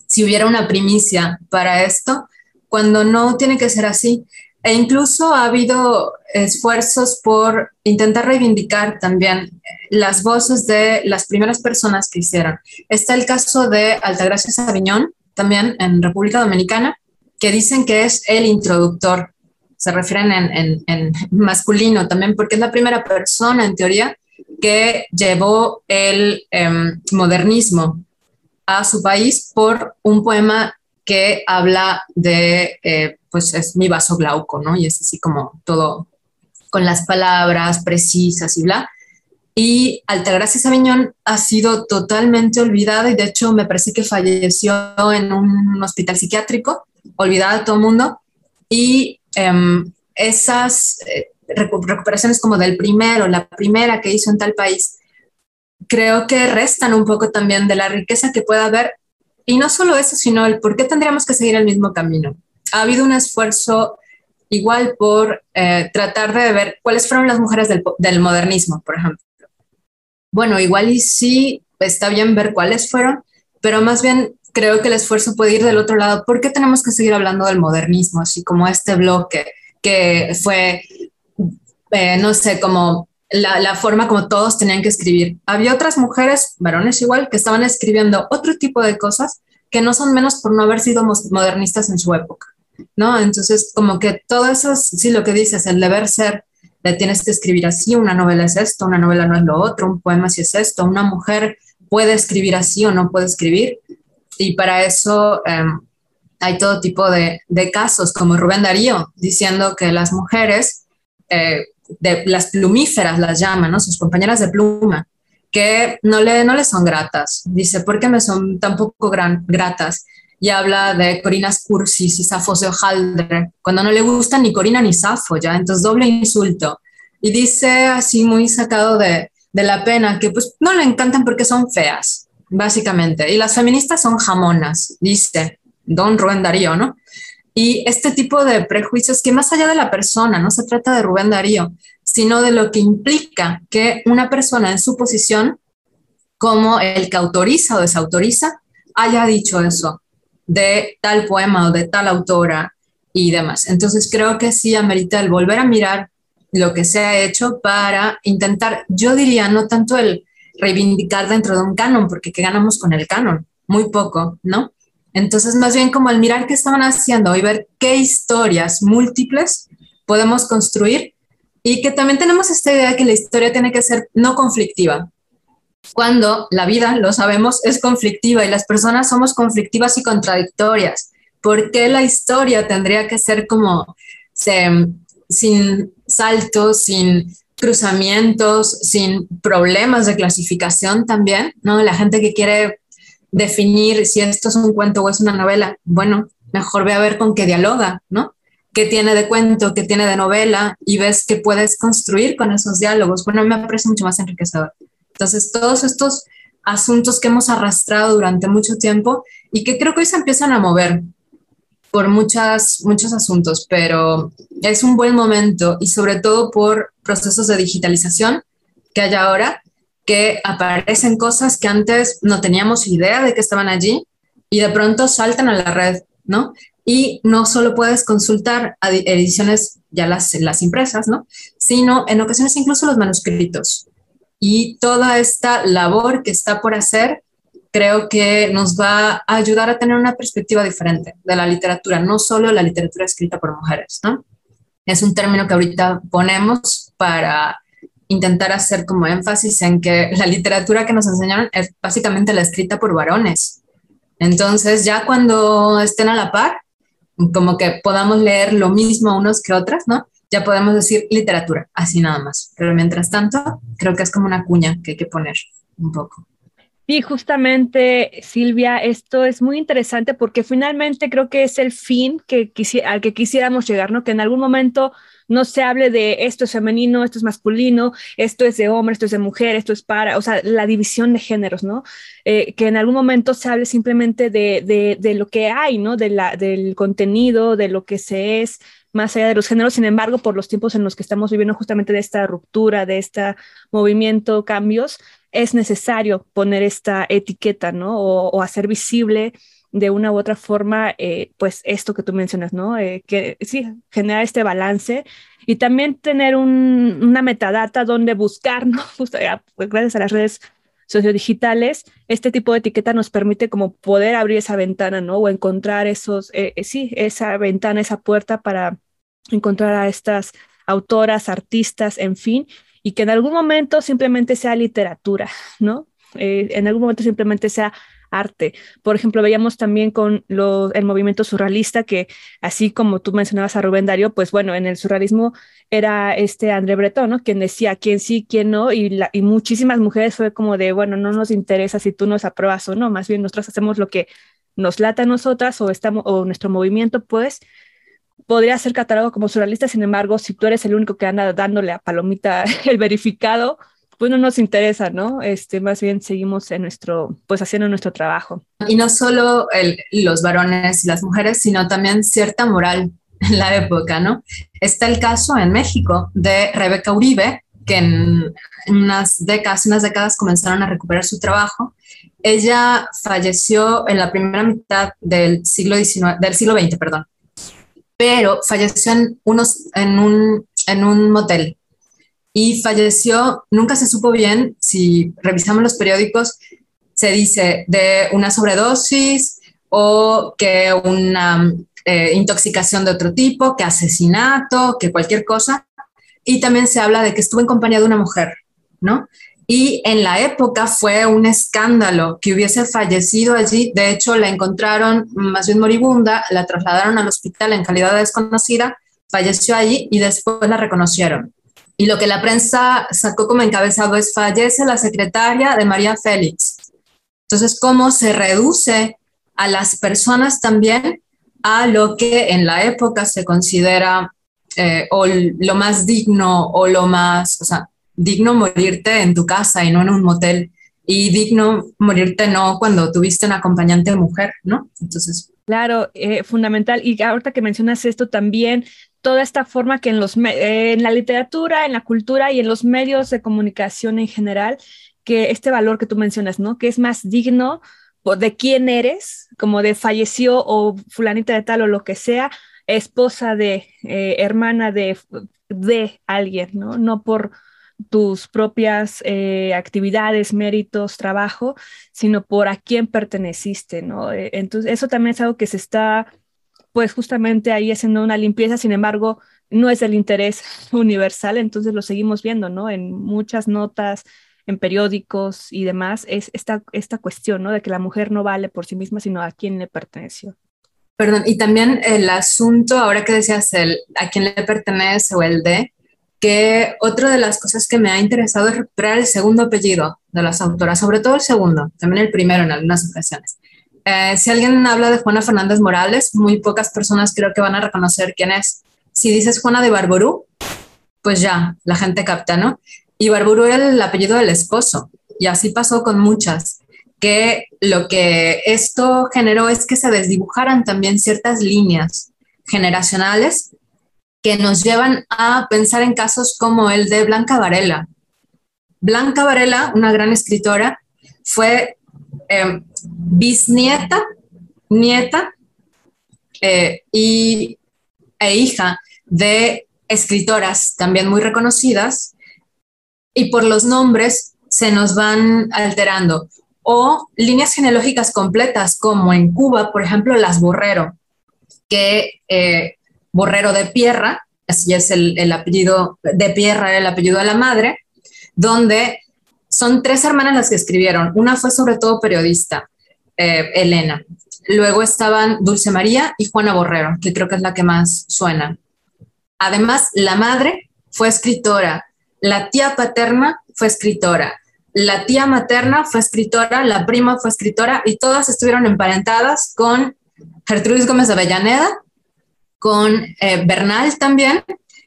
[SPEAKER 1] si hubiera una primicia para esto, cuando no tiene que ser así. E incluso ha habido esfuerzos por intentar reivindicar también las voces de las primeras personas que hicieron. Está el caso de Altagracia Sabiñón, también en República Dominicana, que dicen que es el introductor. Se refieren en, masculino también, porque es la primera persona, en teoría, que llevó el em, modernismo a su país por un poema que habla de, eh, pues es mi vaso glauco, ¿no? Y es así como todo con las palabras precisas y bla. Y Altagracia Sabiñón ha sido totalmente olvidada y de hecho me parece que falleció en un hospital psiquiátrico, olvidada de todo el mundo. Y em, esas eh, recuperaciones como del primero, la primera que hizo en tal país, creo que restan un poco también de la riqueza que pueda haber y no solo eso, sino el por qué tendríamos que seguir el mismo camino. Ha habido un esfuerzo igual por eh, tratar de ver cuáles fueron las mujeres del, del, modernismo, por ejemplo. Bueno, igual y sí está bien ver cuáles fueron, pero más bien creo que el esfuerzo puede ir del otro lado. ¿Por qué tenemos que seguir hablando del modernismo, así como este bloque que fue, eh, no sé, como la, forma como todos tenían que escribir. Había otras mujeres, varones igual, que estaban escribiendo otro tipo de cosas que no son menos por no haber sido modernistas en su época, ¿no? Entonces, como que todo eso, sí, lo que dices, el deber ser, le tienes que escribir así, una novela es esto, una novela no es lo otro, un poema sí es esto, una mujer puede escribir así o no puede escribir, y para eso em, hay todo tipo de, de, casos, como Rubén Darío, diciendo que las mujeres... Eh, de las plumíferas las llaman, ¿no? Sus compañeras de pluma, que no le, no le son gratas. Dice, ¿por qué me son tan poco gran, gratas? Y habla de Corinas Cursis y Safos de Hojaldre, cuando no le gustan ni Corina ni Safo, ¿ya? Entonces, doble insulto. Y dice así muy sacado de, de la pena que pues no le encantan porque son feas, básicamente. Y las feministas son jamonas, dice Don Rubén Darío, ¿no? Y este tipo de prejuicios que más allá de la persona, no se trata de Rubén Darío, sino de lo que implica que una persona en su posición, como el que autoriza o desautoriza, haya dicho eso de tal poema o de tal autora y demás. Entonces creo que sí amerita el volver a mirar lo que se ha hecho para intentar, yo diría, no tanto el reivindicar dentro de un canon, porque ¿qué ganamos con el canon? Muy poco, ¿no? Entonces, más bien como el mirar qué estaban haciendo y ver qué historias múltiples podemos construir y que también tenemos esta idea de que la historia tiene que ser no conflictiva. Cuando la vida, lo sabemos, es conflictiva y las personas somos conflictivas y contradictorias. ¿Por qué la historia tendría que ser como sin saltos, sin cruzamientos, sin problemas de clasificación también, ¿no? La gente que quiere definir si esto es un cuento o es una novela, bueno, mejor ve a ver con qué dialoga, ¿no? ¿Qué tiene de cuento, qué tiene de novela? Y ves que puedes construir con esos diálogos. Bueno, me parece mucho más enriquecedor. Entonces, todos estos asuntos que hemos arrastrado durante mucho tiempo y que creo que hoy se empiezan a mover, por muchas, muchos asuntos, pero es un buen momento y sobre todo por procesos de digitalización que hay ahora, que aparecen cosas que antes no teníamos idea de que estaban allí y de pronto saltan a la red, ¿no? Y no solo puedes consultar ediciones ya las, las impresas, ¿no? Sino en ocasiones incluso los manuscritos. Y toda esta labor que está por hacer creo que nos va a ayudar a tener una perspectiva diferente de la literatura, no solo la literatura escrita por mujeres, ¿no? Es un término que ahorita ponemos para intentar hacer como énfasis en que la literatura que nos enseñaron es básicamente la escrita por varones. Entonces, ya cuando estén a la par, como que podamos leer lo mismo unos que otras, ¿no? Ya podemos decir literatura, así nada más. Pero mientras tanto, creo que es como una cuña que hay que poner un poco.
[SPEAKER 2] Y justamente, Silvia, esto es muy interesante porque finalmente creo que es el fin que al que quisiéramos llegar, ¿no? Que en algún momento no se hable de esto es femenino, esto es masculino, esto es de hombre, esto es de mujer, esto es para, o sea, la división de géneros, ¿no? Eh, que en algún momento se hable simplemente de, de, lo que hay, ¿no? De la, del contenido, de lo que se es, más allá de los géneros. Sin embargo, por los tiempos en los que estamos viviendo justamente de esta ruptura, de este movimiento, cambios, es necesario poner esta etiqueta, ¿no? O, hacer visible de una u otra forma, eh, pues esto que tú mencionas, ¿no? Eh, que sí, generar este balance y también tener una metadata donde buscar, ¿no? [laughs] Justo, pues, gracias a las redes sociodigitales, este tipo de etiqueta nos permite como poder abrir esa ventana, ¿no? O encontrar esos, eh, sí, esa ventana, esa puerta para encontrar a estas autoras, artistas, en fin, y que en algún momento simplemente sea literatura, ¿no? Eh, en algún momento simplemente sea arte. Por ejemplo, veíamos también con el movimiento surrealista que, así como tú mencionabas a Rubén Darío, pues bueno, en el surrealismo era este André Breton, ¿no? Quien decía quién sí, quién no, y, y muchísimas mujeres fue como de, bueno, no nos interesa si tú nos apruebas o no, más bien nosotros hacemos lo que nos lata a nosotras o, estamos, o nuestro movimiento, pues, podría ser catalogado como surrealista, sin embargo, si tú eres el único que anda dándole a Palomita [laughs] el verificado, pues no nos interesa, ¿no? Este, más bien seguimos en nuestro, pues haciendo nuestro trabajo.
[SPEAKER 1] Y no solo los varones y las mujeres, sino también cierta moral en la época, ¿no? Está el caso en México de Rebeca Uribe, que en, unas décadas, unas décadas comenzaron a recuperar su trabajo. Ella falleció en la primera mitad del siglo XIX, del siglo XX, perdón pero falleció en, unos, en, un, en un motel. Y falleció, nunca se supo bien, si revisamos los periódicos, se dice de una sobredosis o que una eh, intoxicación de otro tipo, que asesinato, que cualquier cosa. Y también se habla de que estuvo en compañía de una mujer, ¿no? y en la época fue un escándalo que hubiese fallecido allí. De hecho, la encontraron más bien moribunda, la trasladaron al hospital en calidad de desconocida, falleció allí y después la reconocieron. Y lo que la prensa sacó como encabezado es fallece la secretaria de María Félix. Entonces, ¿cómo se reduce a las personas también a lo que en la época se considera eh, o lo más digno o lo más, o sea, digno morirte en tu casa y no en un motel. Y digno morirte no cuando tuviste una acompañante mujer, ¿no? Entonces.
[SPEAKER 2] Claro, eh, fundamental. Y ahorita que mencionas esto también, toda esta forma que en, los, en la literatura, en la cultura y en los medios de comunicación en general, que este valor que tú mencionas, ¿no? Que es más digno de quién eres, como de falleció o fulanita de tal o lo que sea, esposa de, eh, hermana de, de alguien, ¿no? No por tus propias eh, actividades, méritos, trabajo, sino por a quién perteneciste, ¿no? Eh, entonces, eso también es algo que se está, pues justamente ahí haciendo una limpieza, sin embargo, no es del interés [laughs] universal, entonces lo seguimos viendo, ¿no? En muchas notas, en periódicos y demás, es esta, esta cuestión, ¿no? De que la mujer no vale por sí misma, sino a quién le perteneció.
[SPEAKER 1] Perdón, y también el asunto, ahora que decías el a quién le pertenece o el de, que otra de las cosas que me ha interesado es recuperar el segundo apellido de las autoras, sobre todo el segundo, también el primero en algunas ocasiones. Eh, si alguien habla de Juana Fernández Morales, muy pocas personas creo que van a reconocer quién es. Si dices Juana de Barború, pues ya, la gente capta, ¿no? Y Barború era el apellido del esposo, y así pasó con muchas, que lo que esto generó es que se desdibujaran también ciertas líneas generacionales que nos llevan a pensar en casos como el de Blanca Varela. Blanca Varela, una gran escritora, fue em, bisnieta, nieta eh, y, e hija de escritoras también muy reconocidas y por los nombres se nos van alterando. O líneas genealógicas completas, como en Cuba, por ejemplo, las Borrero, que eh, Borrero de Pierra, así es el, apellido de Pierra, el apellido de la madre, donde son tres hermanas las que escribieron. Una fue sobre todo periodista, eh, Elena. Luego estaban Dulce María y Juana Borrero, que creo que es la que más suena. Además, la madre fue escritora, la tía paterna fue escritora, la tía materna fue escritora, la prima fue escritora y todas estuvieron emparentadas con Gertrudis Gómez Avellaneda, con eh, Bernal también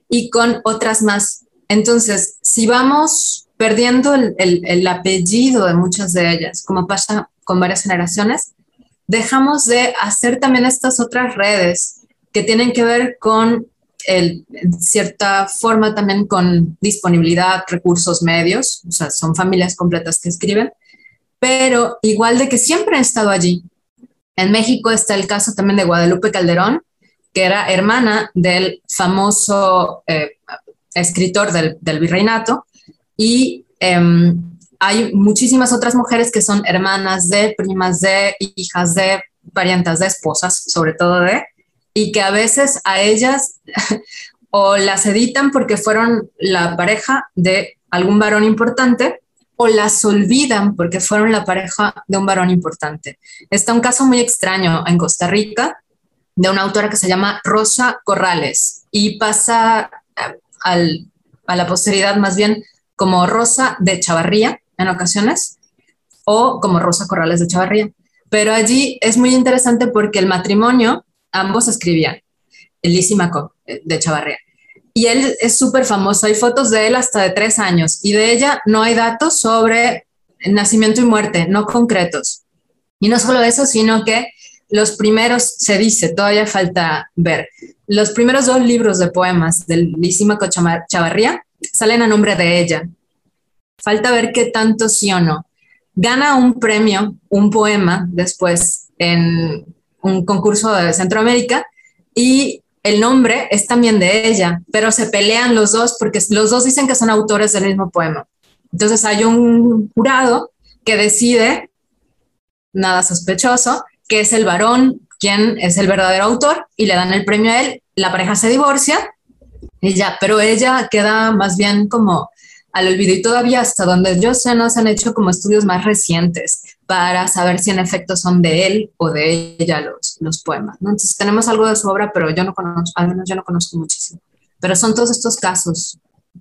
[SPEAKER 1] y con otras más. Entonces, si vamos perdiendo el, apellido de muchas de ellas, como pasa con varias generaciones, dejamos de hacer también estas otras redes que tienen que ver con cierta forma también con disponibilidad, recursos, medios, o sea, son familias completas que escriben, pero igual de que siempre han estado allí. En México está el caso también de Guadalupe Calderón, que era hermana del famoso eh, escritor del, virreinato, y em, hay muchísimas otras mujeres que son hermanas de, primas de, hijas de, parientas de, esposas, sobre todo de, y que a veces a ellas [laughs] o las editan porque fueron la pareja de algún varón importante o las olvidan porque fueron la pareja de un varón importante. Está un caso muy extraño en Costa Rica de una autora que se llama Rosa Corrales y pasa eh, a la posteridad más bien como Rosa de Chavarría en ocasiones o como Rosa Corrales de Chavarría. Pero allí es muy interesante porque el matrimonio, ambos escribían, Elísima eh, de Chavarría. Y él es súper famoso, hay fotos de él hasta de tres años y de ella no hay datos sobre nacimiento y muerte, no concretos. Y no solo eso, sino que los primeros, se dice, todavía falta ver, los primeros dos libros de poemas del Lisímaco Chavarría salen a nombre de ella. Falta ver qué tanto sí o no. Gana un premio, un poema, después en un concurso de Centroamérica y el nombre es también de ella, pero se pelean los dos porque los dos dicen que son autores del mismo poema. Entonces hay un jurado que decide, nada sospechoso, que es el varón quien es el verdadero autor y le dan el premio a él. La pareja se divorcia ya, pero ella queda más bien como al olvido y todavía hasta donde yo sé no se han hecho como estudios más recientes para saber si en efecto son de él o de ella los, los poemas. Entonces tenemos algo de su obra, pero yo no conozco, al menos yo no conozco muchísimo. Pero son todos estos casos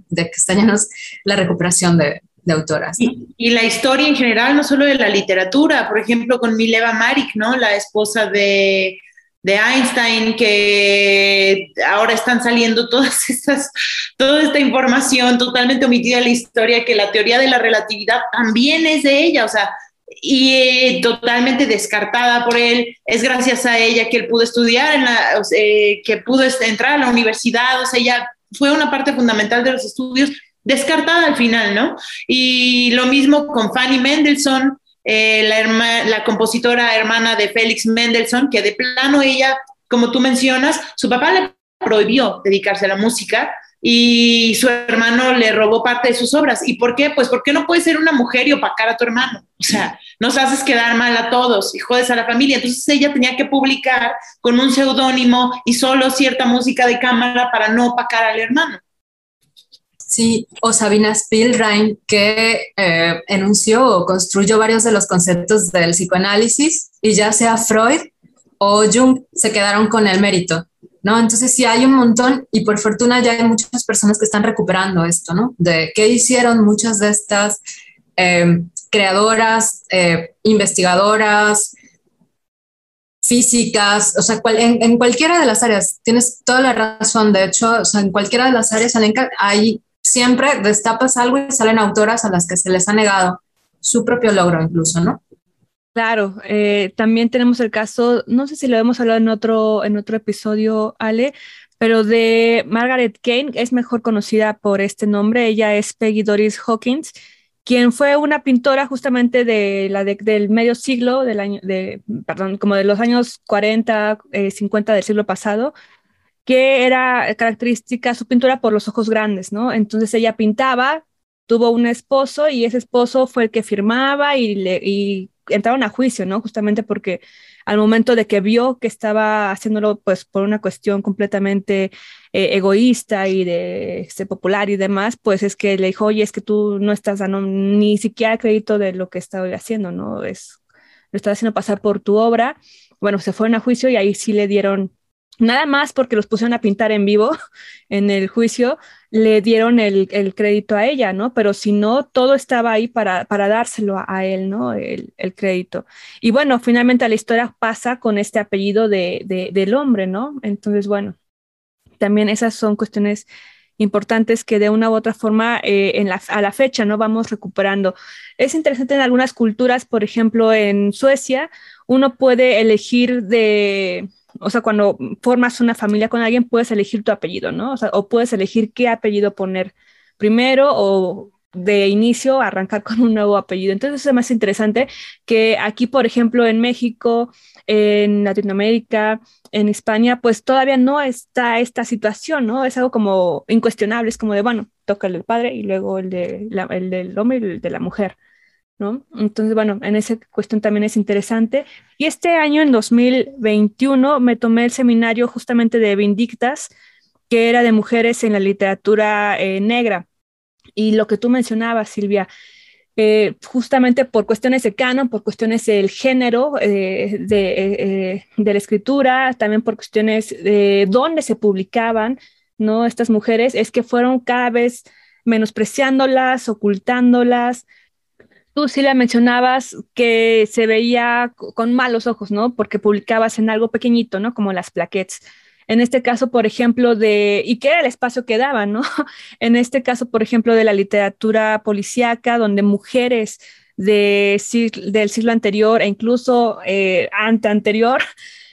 [SPEAKER 1] de que está llenos la recuperación de, de autoras.
[SPEAKER 3] Y, la historia en general, no solo de la literatura, por ejemplo, con Mileva Marik, ¿no? La esposa de, de Einstein, que ahora están saliendo todas [laughs] estas, toda esta información totalmente omitida de la historia, que la teoría de la relatividad también es de ella, o sea, y eh, totalmente descartada por él. Es gracias a ella que él pudo estudiar, en la, eh, que pudo entrar a la universidad, o sea, ella fue una parte fundamental de los estudios descartada al final, ¿no? Y lo mismo con Fanny Mendelssohn, eh, la, la compositora hermana de Félix Mendelssohn, que de plano ella, como tú mencionas, su papá le prohibió dedicarse a la música y su hermano le robó parte de sus obras. ¿Y por qué? Pues porque no puedes ser una mujer y opacar a tu hermano. O sea, nos haces quedar mal a todos y jodes a la familia. Entonces ella tenía que publicar con un seudónimo y solo cierta música de cámara para no opacar al hermano.
[SPEAKER 1] O Sabina Spielrein, que eh, enunció o construyó varios de los conceptos del psicoanálisis y ya sea Freud o Jung se quedaron con el mérito, ¿no? Entonces sí hay un montón y por fortuna ya hay muchas personas que están recuperando esto, ¿no? De qué hicieron muchas de estas eh, creadoras, eh, investigadoras, físicas, o sea, en, cualquiera de las áreas, tienes toda la razón, de hecho, o sea, en cualquiera de las áreas hay siempre destapas algo y salen autoras a las que se les ha negado su propio logro incluso, ¿no?
[SPEAKER 2] Claro, eh, también tenemos el caso, no sé si lo hemos hablado en otro, en otro episodio, Ale, pero de Margaret Kane, es mejor conocida por este nombre, ella es Peggy Doris Hawkins, quien fue una pintora justamente de la del medio siglo, del año, de, perdón, como de los años 40, 50 eh, del siglo pasado, que era característica su pintura por los ojos grandes, ¿no? Entonces ella pintaba, tuvo un esposo y ese esposo fue el que firmaba y, le, entraron a juicio, ¿no? Justamente porque al momento de que vio que estaba haciéndolo pues por una cuestión completamente eh, egoísta y de ser popular y demás, pues es que le dijo, oye, es que tú no estás dando ni siquiera crédito de lo que estoy haciendo, ¿no? Es, lo estás haciendo pasar por tu obra. Bueno, se fueron a juicio y ahí sí le dieron nada más porque los pusieron a pintar en vivo [laughs] en el juicio, le dieron el, crédito a ella, ¿no? Pero si no, todo estaba ahí para, para dárselo a, él, ¿no? El, crédito. Y bueno, finalmente la historia pasa con este apellido de, del hombre, ¿no? Entonces, bueno, también esas son cuestiones importantes que de una u otra forma eh, a la fecha no vamos recuperando. Es interesante en algunas culturas, por ejemplo, en Suecia, uno puede elegir de o sea, cuando formas una familia con alguien, puedes elegir tu apellido, ¿no? O, sea, o puedes elegir qué apellido poner primero o de inicio arrancar [laughs] con un nuevo apellido. Entonces es más interesante que aquí, por ejemplo, en México, en Latinoamérica, en España, pues todavía no está esta situación, ¿no? Es algo como incuestionable, es como de, bueno, toca el del padre y luego el, de el del hombre y el de la mujer. ¿No? Entonces, bueno, en esa cuestión también es interesante. Y este año, en 2021, me tomé el seminario justamente de Vindictas, que era de mujeres en la literatura eh, negra. Y lo que tú mencionabas, Silvia, eh, justamente por cuestiones de canon, por cuestiones del género eh, de, de, la escritura, también por cuestiones de dónde se publicaban, ¿no? Estas mujeres, es que fueron cada vez menospreciándolas, ocultándolas, Tú sí le mencionabas que se veía con malos ojos, ¿no? Porque publicabas en algo pequeñito, ¿no? Como las plaquettes. En este caso, por ejemplo, de, y qué era el espacio que daban, ¿no? [laughs] En este caso, por ejemplo, de la literatura policíaca, donde mujeres de, del siglo anterior e incluso eh, ante anterior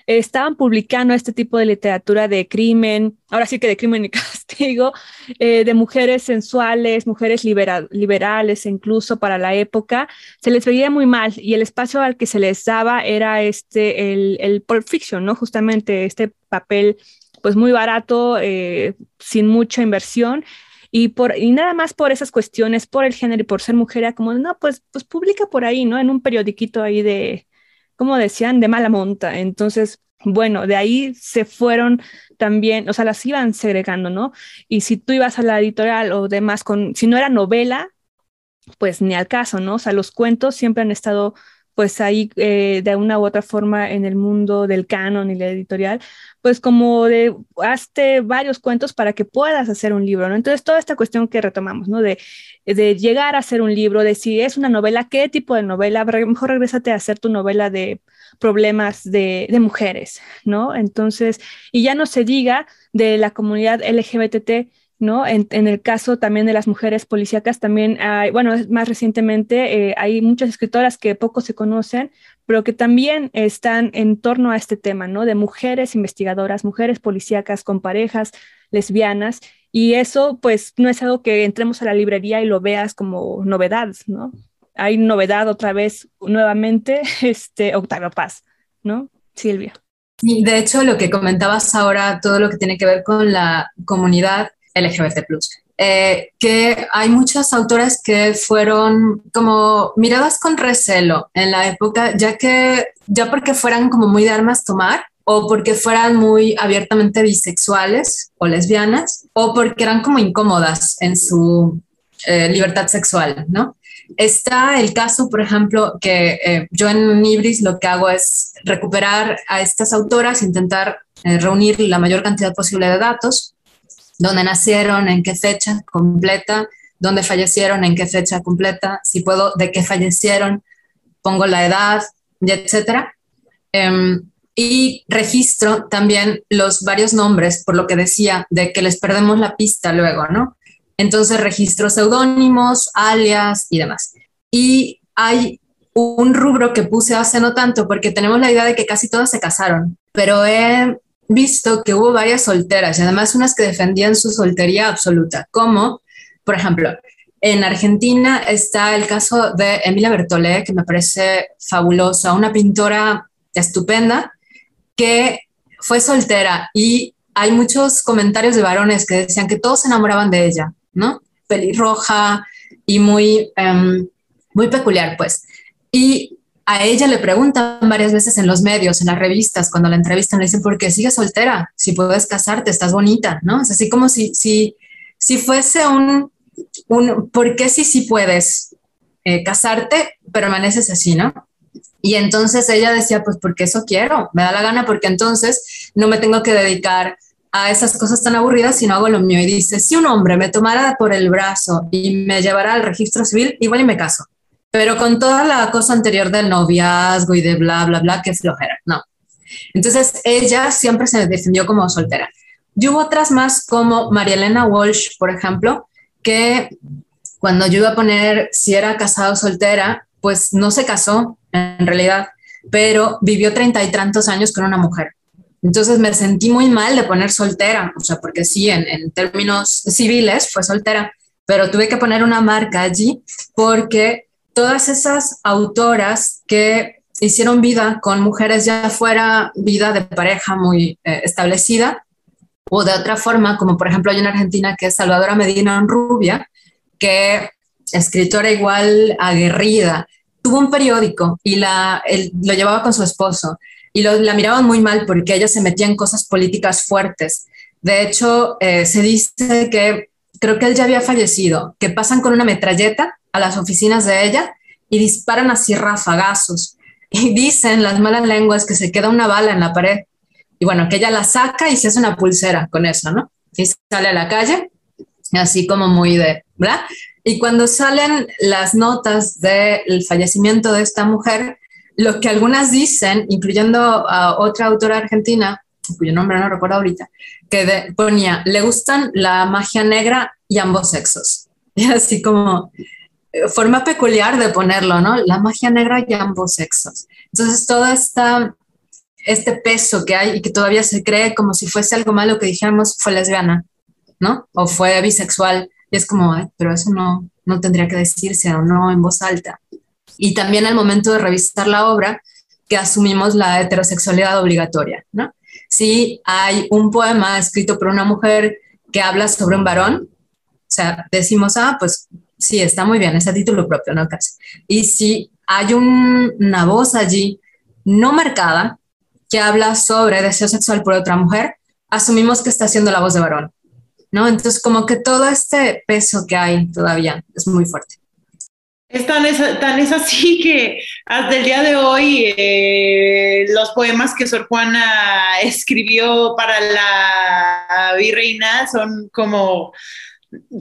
[SPEAKER 2] estaban publicando este tipo de literatura de crimen, ahora sí que de crimen y [laughs] castigo, eh, de mujeres sensuales, mujeres liberales, incluso para la época, se les veía muy mal y el espacio al que se les daba era este, el, el Pulp Fiction, ¿no? Justamente este papel pues muy barato, eh, sin mucha inversión y, por, y nada más por esas cuestiones, por el género y por ser mujer, era como, no, pues, pues publica por ahí, ¿no? En un periodiquito ahí de, como decían, de mala monta. Entonces, bueno, de ahí se fueron también, o sea, las iban segregando, ¿no? Y si tú ibas a la editorial o demás, con, si no era novela, pues ni al caso, ¿no? O sea, los cuentos siempre han estado pues ahí eh, de una u otra forma en el mundo del canon y la editorial, pues como de hazte varios cuentos para que puedas hacer un libro, ¿no? Entonces toda esta cuestión que retomamos, ¿no? De, de llegar a hacer un libro, de si es una novela, qué tipo de novela, mejor regrésate a hacer tu novela de problemas de, de mujeres, ¿no? Entonces, y ya no se diga de la comunidad LGBT ¿no? En, el caso también de las mujeres policíacas, también hay, bueno, más recientemente eh, hay muchas escritoras que poco se conocen, pero que también están en torno a este tema, ¿no? De mujeres investigadoras, mujeres policíacas con parejas lesbianas, y eso pues no es algo que entremos a la librería y lo veas como novedad, ¿no? hay novedad otra vez, nuevamente, [laughs] este, Octavio Paz, ¿no? Silvia.
[SPEAKER 1] de hecho, lo que comentabas ahora, todo lo que tiene que ver con la comunidad LGBT+, eh, que hay muchas autoras que fueron como miradas con recelo en la época, ya que ya porque fueran como muy de armas tomar o porque fueran muy abiertamente bisexuales o lesbianas o porque eran como incómodas en su eh, libertad sexual, ¿no? Está el caso, por ejemplo, que eh, yo en Ibris lo que hago es recuperar a estas autoras, intentar reunir la mayor cantidad posible de datos dónde nacieron, en qué fecha completa, dónde fallecieron, en qué fecha completa, si puedo, de qué fallecieron, pongo la edad, y etcétera. Em, y registro también los varios nombres, por lo que decía, de que les perdemos la pista luego, ¿no? Entonces registro seudónimos, alias y demás. Y hay un rubro que puse hace no tanto, porque tenemos la idea de que casi todas se casaron, pero he visto que hubo varias solteras y además unas que defendían su soltería absoluta, como, por ejemplo, en Argentina está el caso de Emilia Bertolé, que me parece fabulosa, una pintora estupenda que fue soltera y hay muchos comentarios de varones que decían que todos se enamoraban de ella, ¿no? Pelirroja y muy, em, muy peculiar, pues. Y a ella le preguntan varias veces en los medios, en las revistas, cuando la entrevistan, le dicen, ¿por qué sigues soltera? Si puedes casarte, estás bonita, ¿no? Es así como si, si, si fuese un, un, ¿por qué si sí puedes eh, casarte, permaneces así, ¿no? Y entonces ella decía, pues porque eso quiero, me da la gana, porque entonces no me tengo que dedicar a esas cosas tan aburridas, sino hago lo mío. Y dice, si un hombre me tomara por el brazo y me llevara al registro civil, igual y me caso pero con toda la cosa anterior del noviazgo y de bla, bla, bla, que flojera, no. Entonces ella siempre se defendió como soltera. Y hubo otras más como María Elena Walsh, por ejemplo, que cuando yo iba a poner si era casado o soltera, pues no se casó en realidad, pero vivió treinta y tantos años con una mujer. Entonces me sentí muy mal de poner soltera, o sea, porque sí, en, en términos civiles fue soltera, pero tuve que poner una marca allí porque todas esas autoras que hicieron vida con mujeres ya fuera vida de pareja muy eh, establecida o de otra forma, como por ejemplo hay una argentina que es Salvadora Medina Rubia, que escritora igual aguerrida, tuvo un periódico y la, lo llevaba con su esposo y la miraban muy mal porque ella se metía en cosas políticas fuertes. De hecho, eh, se dice que creo que él ya había fallecido, que pasan con una metralleta a las oficinas de ella y disparan así rafagazos. Y dicen las malas lenguas que se queda una bala en la pared. Y bueno, que ella la saca y se hace una pulsera con eso, ¿no? Y sale a la calle, así como muy de, ¿verdad? Y cuando salen las notas del fallecimiento de esta mujer, lo que algunas dicen, incluyendo a otra autora argentina, cuyo nombre no recuerdo ahorita, que ponía, le gustan la magia negra y ambos sexos. [laughs] Y así como, forma peculiar de ponerlo, ¿no? La magia negra y ambos sexos. Entonces, todo esta, este peso que hay y que todavía se cree como si fuese algo malo que dijéramos fue lesbiana, ¿no? O fue bisexual. Y es como, pero eso no, no tendría que decirse o no en voz alta. Y también al momento de revisar la obra, que asumimos la heterosexualidad obligatoria, ¿no? Si hay un poema escrito por una mujer que habla sobre un varón, o sea, decimos, ah, pues sí, está muy bien, ese título propio, ¿no? Y si hay una voz allí no marcada que habla sobre deseo sexual por otra mujer, asumimos que está siendo la voz de varón, ¿no? Entonces, como que todo este peso que hay todavía es muy fuerte.
[SPEAKER 3] Es tan, es, tan es así [laughs] que hasta el día de hoy eh, los poemas que Sor Juana escribió para la virreina son como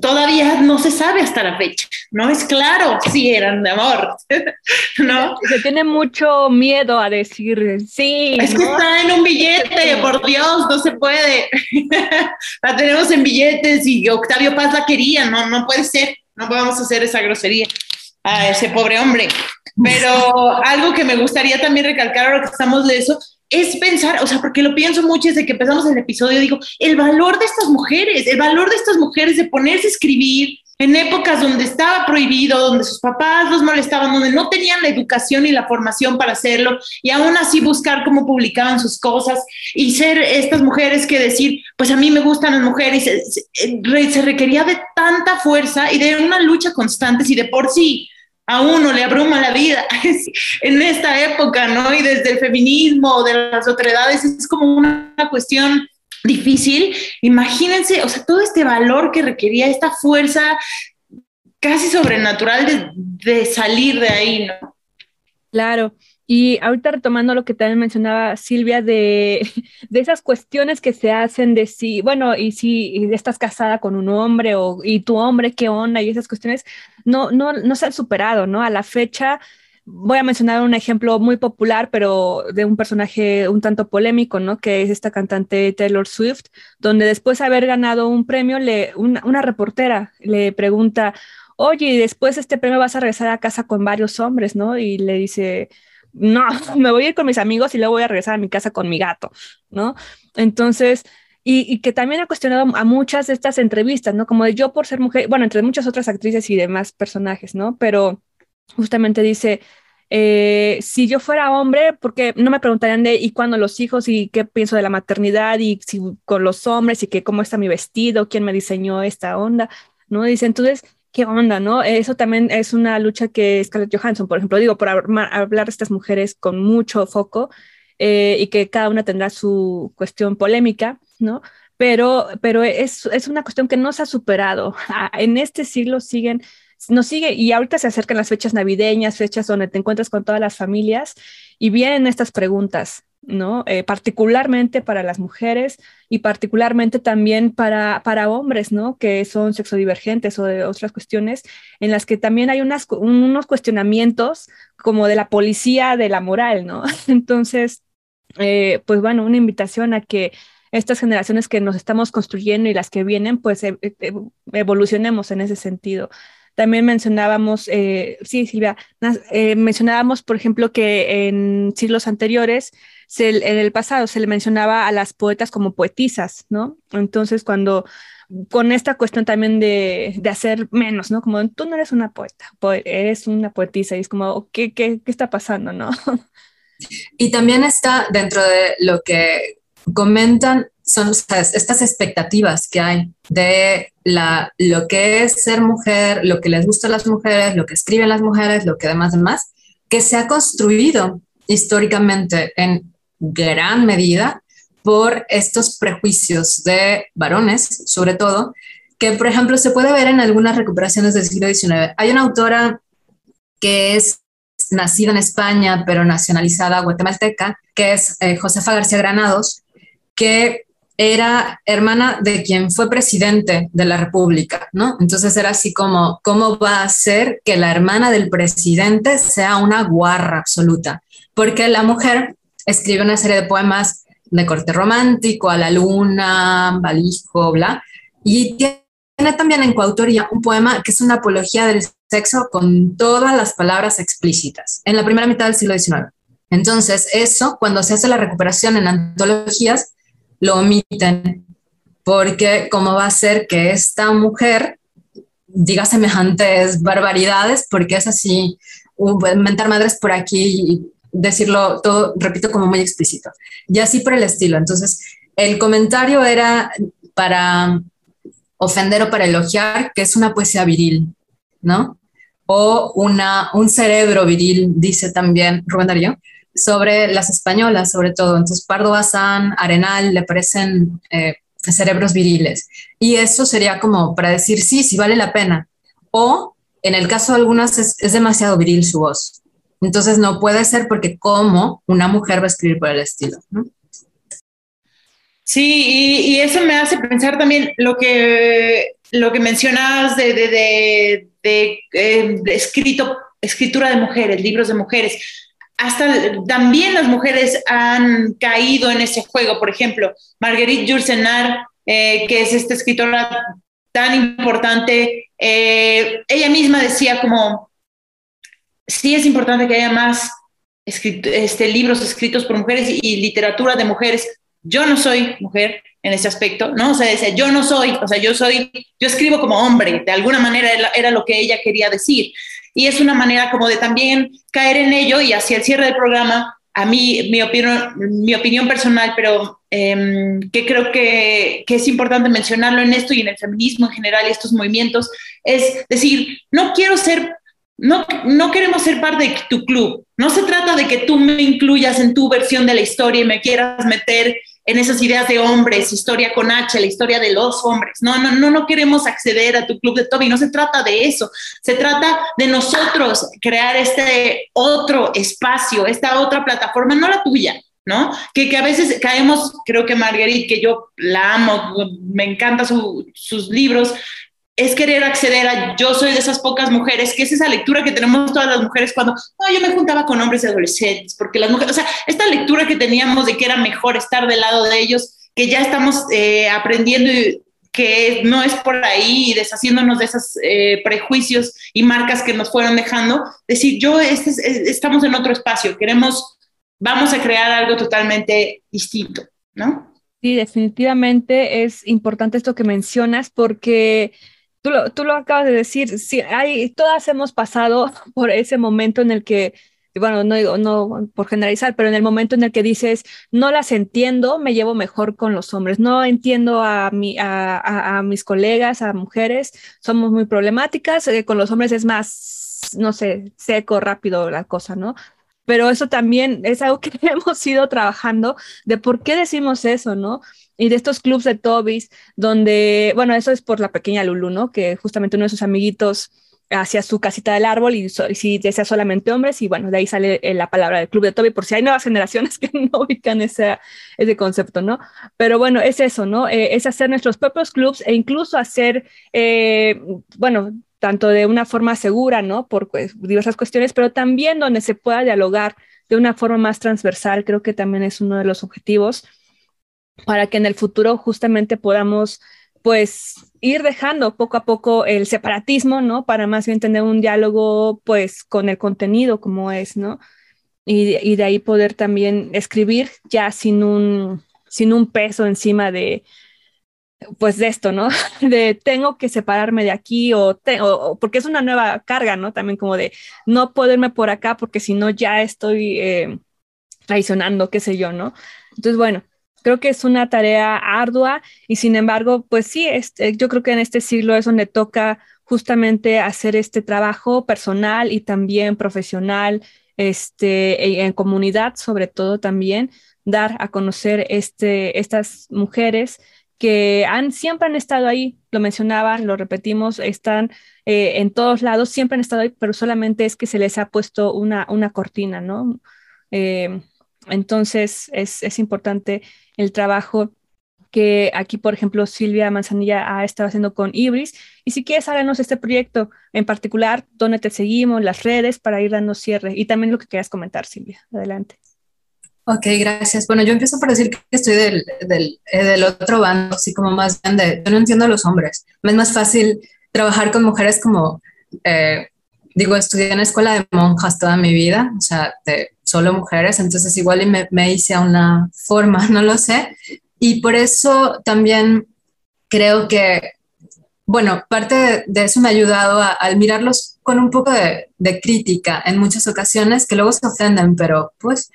[SPEAKER 3] todavía no se sabe hasta la fecha, ¿no? Es claro, sí eran de amor, [laughs] ¿no?
[SPEAKER 2] Se tiene mucho miedo a decir sí.
[SPEAKER 3] Es que está en un billete, por Dios, no se puede. [laughs] la tenemos en billetes y Octavio Paz la quería, no, no puede ser, no podemos hacer esa grosería a ese pobre hombre. Pero [laughs] algo que me gustaría también recalcar ahora que estamos de eso, es pensar, o sea, porque lo pienso mucho desde que empezamos el episodio, digo, el valor de estas mujeres, el valor de estas mujeres de ponerse a escribir, en épocas donde estaba prohibido, donde sus papás los molestaban, donde no tenían la educación y la formación para hacerlo, y aún así buscar cómo publicaban sus cosas y ser estas mujeres que decir, pues a mí me gustan las mujeres, se, se requería de tanta fuerza y de una lucha constante, si de por sí a uno le abruma la vida [laughs] en esta época, ¿no? Y desde el feminismo, de las otredades, es como una cuestión difícil. Imagínense, o sea, todo este valor que requería, esta fuerza casi sobrenatural de, salir de ahí, ¿no?
[SPEAKER 2] Claro. Y ahorita retomando lo que también mencionaba Silvia de, [laughs] de, esas cuestiones que se hacen de si, bueno, y si estás casada con un hombre o y tu hombre, qué onda, y esas cuestiones no, no, no se han superado, ¿no? A la fecha, voy a mencionar un ejemplo muy popular, pero de un personaje un tanto polémico, ¿no? Que es esta cantante Taylor Swift, donde después de haber ganado un premio, le, una, reportera le pregunta, oye, después de este premio vas a regresar a casa con varios hombres, ¿no? Y le dice, no, [laughs] me voy a ir con mis amigos y luego voy a regresar a mi casa con mi gato, ¿no? Entonces, y, que también ha cuestionado a muchas de estas entrevistas, ¿no? Como de yo por ser mujer, bueno, entre muchas otras actrices y demás personajes, ¿no? Pero justamente dice, eh, si yo fuera hombre, porque no me preguntarían de y cuándo los hijos y qué pienso de la maternidad y si con los hombres y que cómo está mi vestido, quién me diseñó esta onda, ¿no? Dice, entonces, ¿qué onda, no? Eso también es una lucha que Scarlett Johansson, por ejemplo, digo, por hablar de estas mujeres con mucho foco eh, y que cada una tendrá su cuestión polémica, ¿no? Pero, pero es, es una cuestión que no se ha superado. En este siglo siguen nos sigue y ahorita se acercan las fechas navideñas, fechas donde te encuentras con todas las familias y vienen estas preguntas, ¿no? Eh, particularmente para las mujeres y particularmente también para, para hombres, ¿no? Que son sexodivergentes o de otras cuestiones en las que también hay unas, unos cuestionamientos como de la policía de la moral, ¿no? [laughs] Entonces, eh, pues bueno, una invitación a que estas generaciones que nos estamos construyendo y las que vienen, pues e, e, evolucionemos en ese sentido. También mencionábamos, eh, sí, Silvia, eh, mencionábamos, por ejemplo, que en siglos anteriores, en el pasado, se le mencionaba a las poetas como poetisas, ¿no? Entonces, cuando con esta cuestión también de, de, hacer menos, ¿no? Como tú no eres una poeta, eres una poetisa y es como, ¿qué, qué, qué está pasando, no? [laughs]
[SPEAKER 1] Y también está dentro de lo que comentan son estas expectativas que hay de la, lo que es ser mujer, lo que les gusta a las mujeres, lo que escriben las mujeres, lo que demás, demás, que se ha construido históricamente en gran medida por estos prejuicios de varones, sobre todo, que por ejemplo se puede ver en algunas recuperaciones del siglo XIX. Hay una autora que es nacida en España, pero nacionalizada guatemalteca, que es eh, Josefa García Granados, que era hermana de quien fue presidente de la República, ¿no? Entonces era así como, ¿cómo va a ser que la hermana del presidente sea una guarra absoluta? Porque la mujer escribe una serie de poemas de corte romántico, a la luna, balijo, bla, y tiene también en coautoría un poema que es una apología del sexo con todas las palabras explícitas, en la primera mitad del siglo XIX. Entonces, eso, cuando se hace la recuperación en antologías, lo omiten, porque cómo va a ser que esta mujer diga semejantes barbaridades, porque es así, mentar madres por aquí decirlo todo, repito, como muy explícito. Y así por el estilo. Entonces, el comentario era para ofender o para elogiar, que es una poesía viril, ¿no? O una, un cerebro viril, dice también Rubén Darío, sobre las españolas, sobre todo. Entonces, Pardo Bazán, Arenal, le parecen eh, cerebros viriles. Y eso sería como para decir, sí, sí vale la pena. O, en el caso de algunas, es, demasiado viril su voz. Entonces, no puede ser porque como una mujer va a escribir por el estilo.
[SPEAKER 3] Sí, y, eso me hace pensar también lo que, lo que mencionabas de, de, de, eh, escrito, escritura de mujeres, libros de mujeres hasta también las mujeres han caído en ese juego. Por ejemplo, Marguerite Yourcenar, eh, que es esta escritora tan importante, eh, ella misma decía como, sí es importante que haya más este, libros escritos por mujeres y literatura de mujeres. Yo no soy mujer, en ese aspecto, ¿no? O sea, decía, yo no soy, o sea, yo soy, yo escribo como hombre, de alguna manera era, lo que ella quería decir. Y es una manera como de también caer en ello y hacia el cierre del programa, a mí, mi opinión, mi opinión personal, pero em, que creo que, que, es importante mencionarlo en esto y en el feminismo en general y estos movimientos, es decir, no quiero ser no, no queremos ser parte de tu club. No se trata de que tú me incluyas en tu versión de la historia y me quieras meter en esas ideas de hombres, historia con H, la historia de los hombres. No, no, no, no queremos acceder a tu club de Toby. No se trata de eso. Se trata de nosotros crear este otro espacio, esta otra plataforma, no la tuya, ¿no? Que, que, a veces caemos, creo que Marguerite, que yo la amo, me encantan sus libros, es querer acceder a yo soy de esas pocas mujeres, que es esa lectura que tenemos todas las mujeres cuando, no, yo me juntaba con hombres adolescentes, porque las mujeres, o sea, esta lectura que teníamos de que era mejor estar del lado de ellos, que ya estamos eh, aprendiendo que no es por ahí y deshaciéndonos de esos eh, prejuicios y marcas que nos fueron dejando, decir, yo este estamos en otro espacio, queremos, vamos a crear algo totalmente distinto, ¿no?
[SPEAKER 2] Sí, definitivamente es importante esto que mencionas porque tú lo, acabas de decir, sí, hay, todas hemos pasado [laughs] por ese momento en el que, bueno, no digo, no por generalizar, pero en el momento en el que dices, no las entiendo, me llevo mejor con los hombres, no entiendo a, mi, a, mis colegas, a mujeres, somos muy problemáticas, eh, con los hombres es más, no sé, seco, rápido la cosa, ¿no? Pero eso también es algo que [laughs] hemos ido trabajando de por qué decimos eso, ¿no? y de estos clubs de Tobis, donde, bueno, eso es por la pequeña Lulu, ¿no? Que justamente uno de sus amiguitos hacia su casita del árbol y, si desea solamente hombres y bueno, de ahí sale eh, la palabra del club de Toby por si hay nuevas [laughs] generaciones que no ubican ese, ese concepto, ¿no? Pero bueno, es eso, ¿no? Eh, es hacer nuestros propios clubs e incluso hacer, eh, bueno, tanto de una forma segura, ¿no? Por pues, diversas cuestiones, pero también donde se pueda dialogar de una forma más transversal, creo que también es uno de los objetivos para que en el futuro justamente podamos pues ir dejando poco a poco el separatismo, ¿no? Para más bien tener un diálogo pues con el contenido como es, ¿no? Y, de ahí poder también escribir ya sin un, sin un peso encima de, pues de esto, ¿no? [laughs] De tengo que separarme de aquí o, porque es una nueva carga, ¿no? También como de no puedo irme por acá porque si no ya estoy eh, traicionando, qué sé yo, ¿no? Entonces, bueno, Creo que es una tarea ardua y sin embargo, pues sí, este, yo creo que en este siglo es donde toca justamente hacer este trabajo personal y también profesional, este, e, en comunidad sobre todo también, dar a conocer este, estas mujeres que han, siempre han estado ahí, lo mencionaba, lo repetimos, están eh, en todos lados, siempre han estado ahí, pero solamente es que se les ha puesto una, una cortina, ¿no? Eh, entonces es, es importante el trabajo que aquí, por ejemplo, Silvia Manzanilla ha estado haciendo con Ibris. Y si quieres, háganos este proyecto en particular, dónde te seguimos, las redes, para ir dando cierre. Y también lo que quieras comentar, Silvia. Adelante.
[SPEAKER 1] Ok, gracias. Bueno, yo empiezo por decir que estoy eh, del otro bando, así como más grande. Yo no entiendo a los hombres. Me es más fácil trabajar con mujeres como, eh, digo, estudié en escuela de monjas toda mi vida, o sea, solo mujeres, entonces igual me, me hice a una forma, [laughs] no lo sé. Y por eso también creo que, bueno, parte de, eso me ha ayudado al mirarlos con un poco de, de, crítica en muchas ocasiones, que luego se ofenden, pero pues,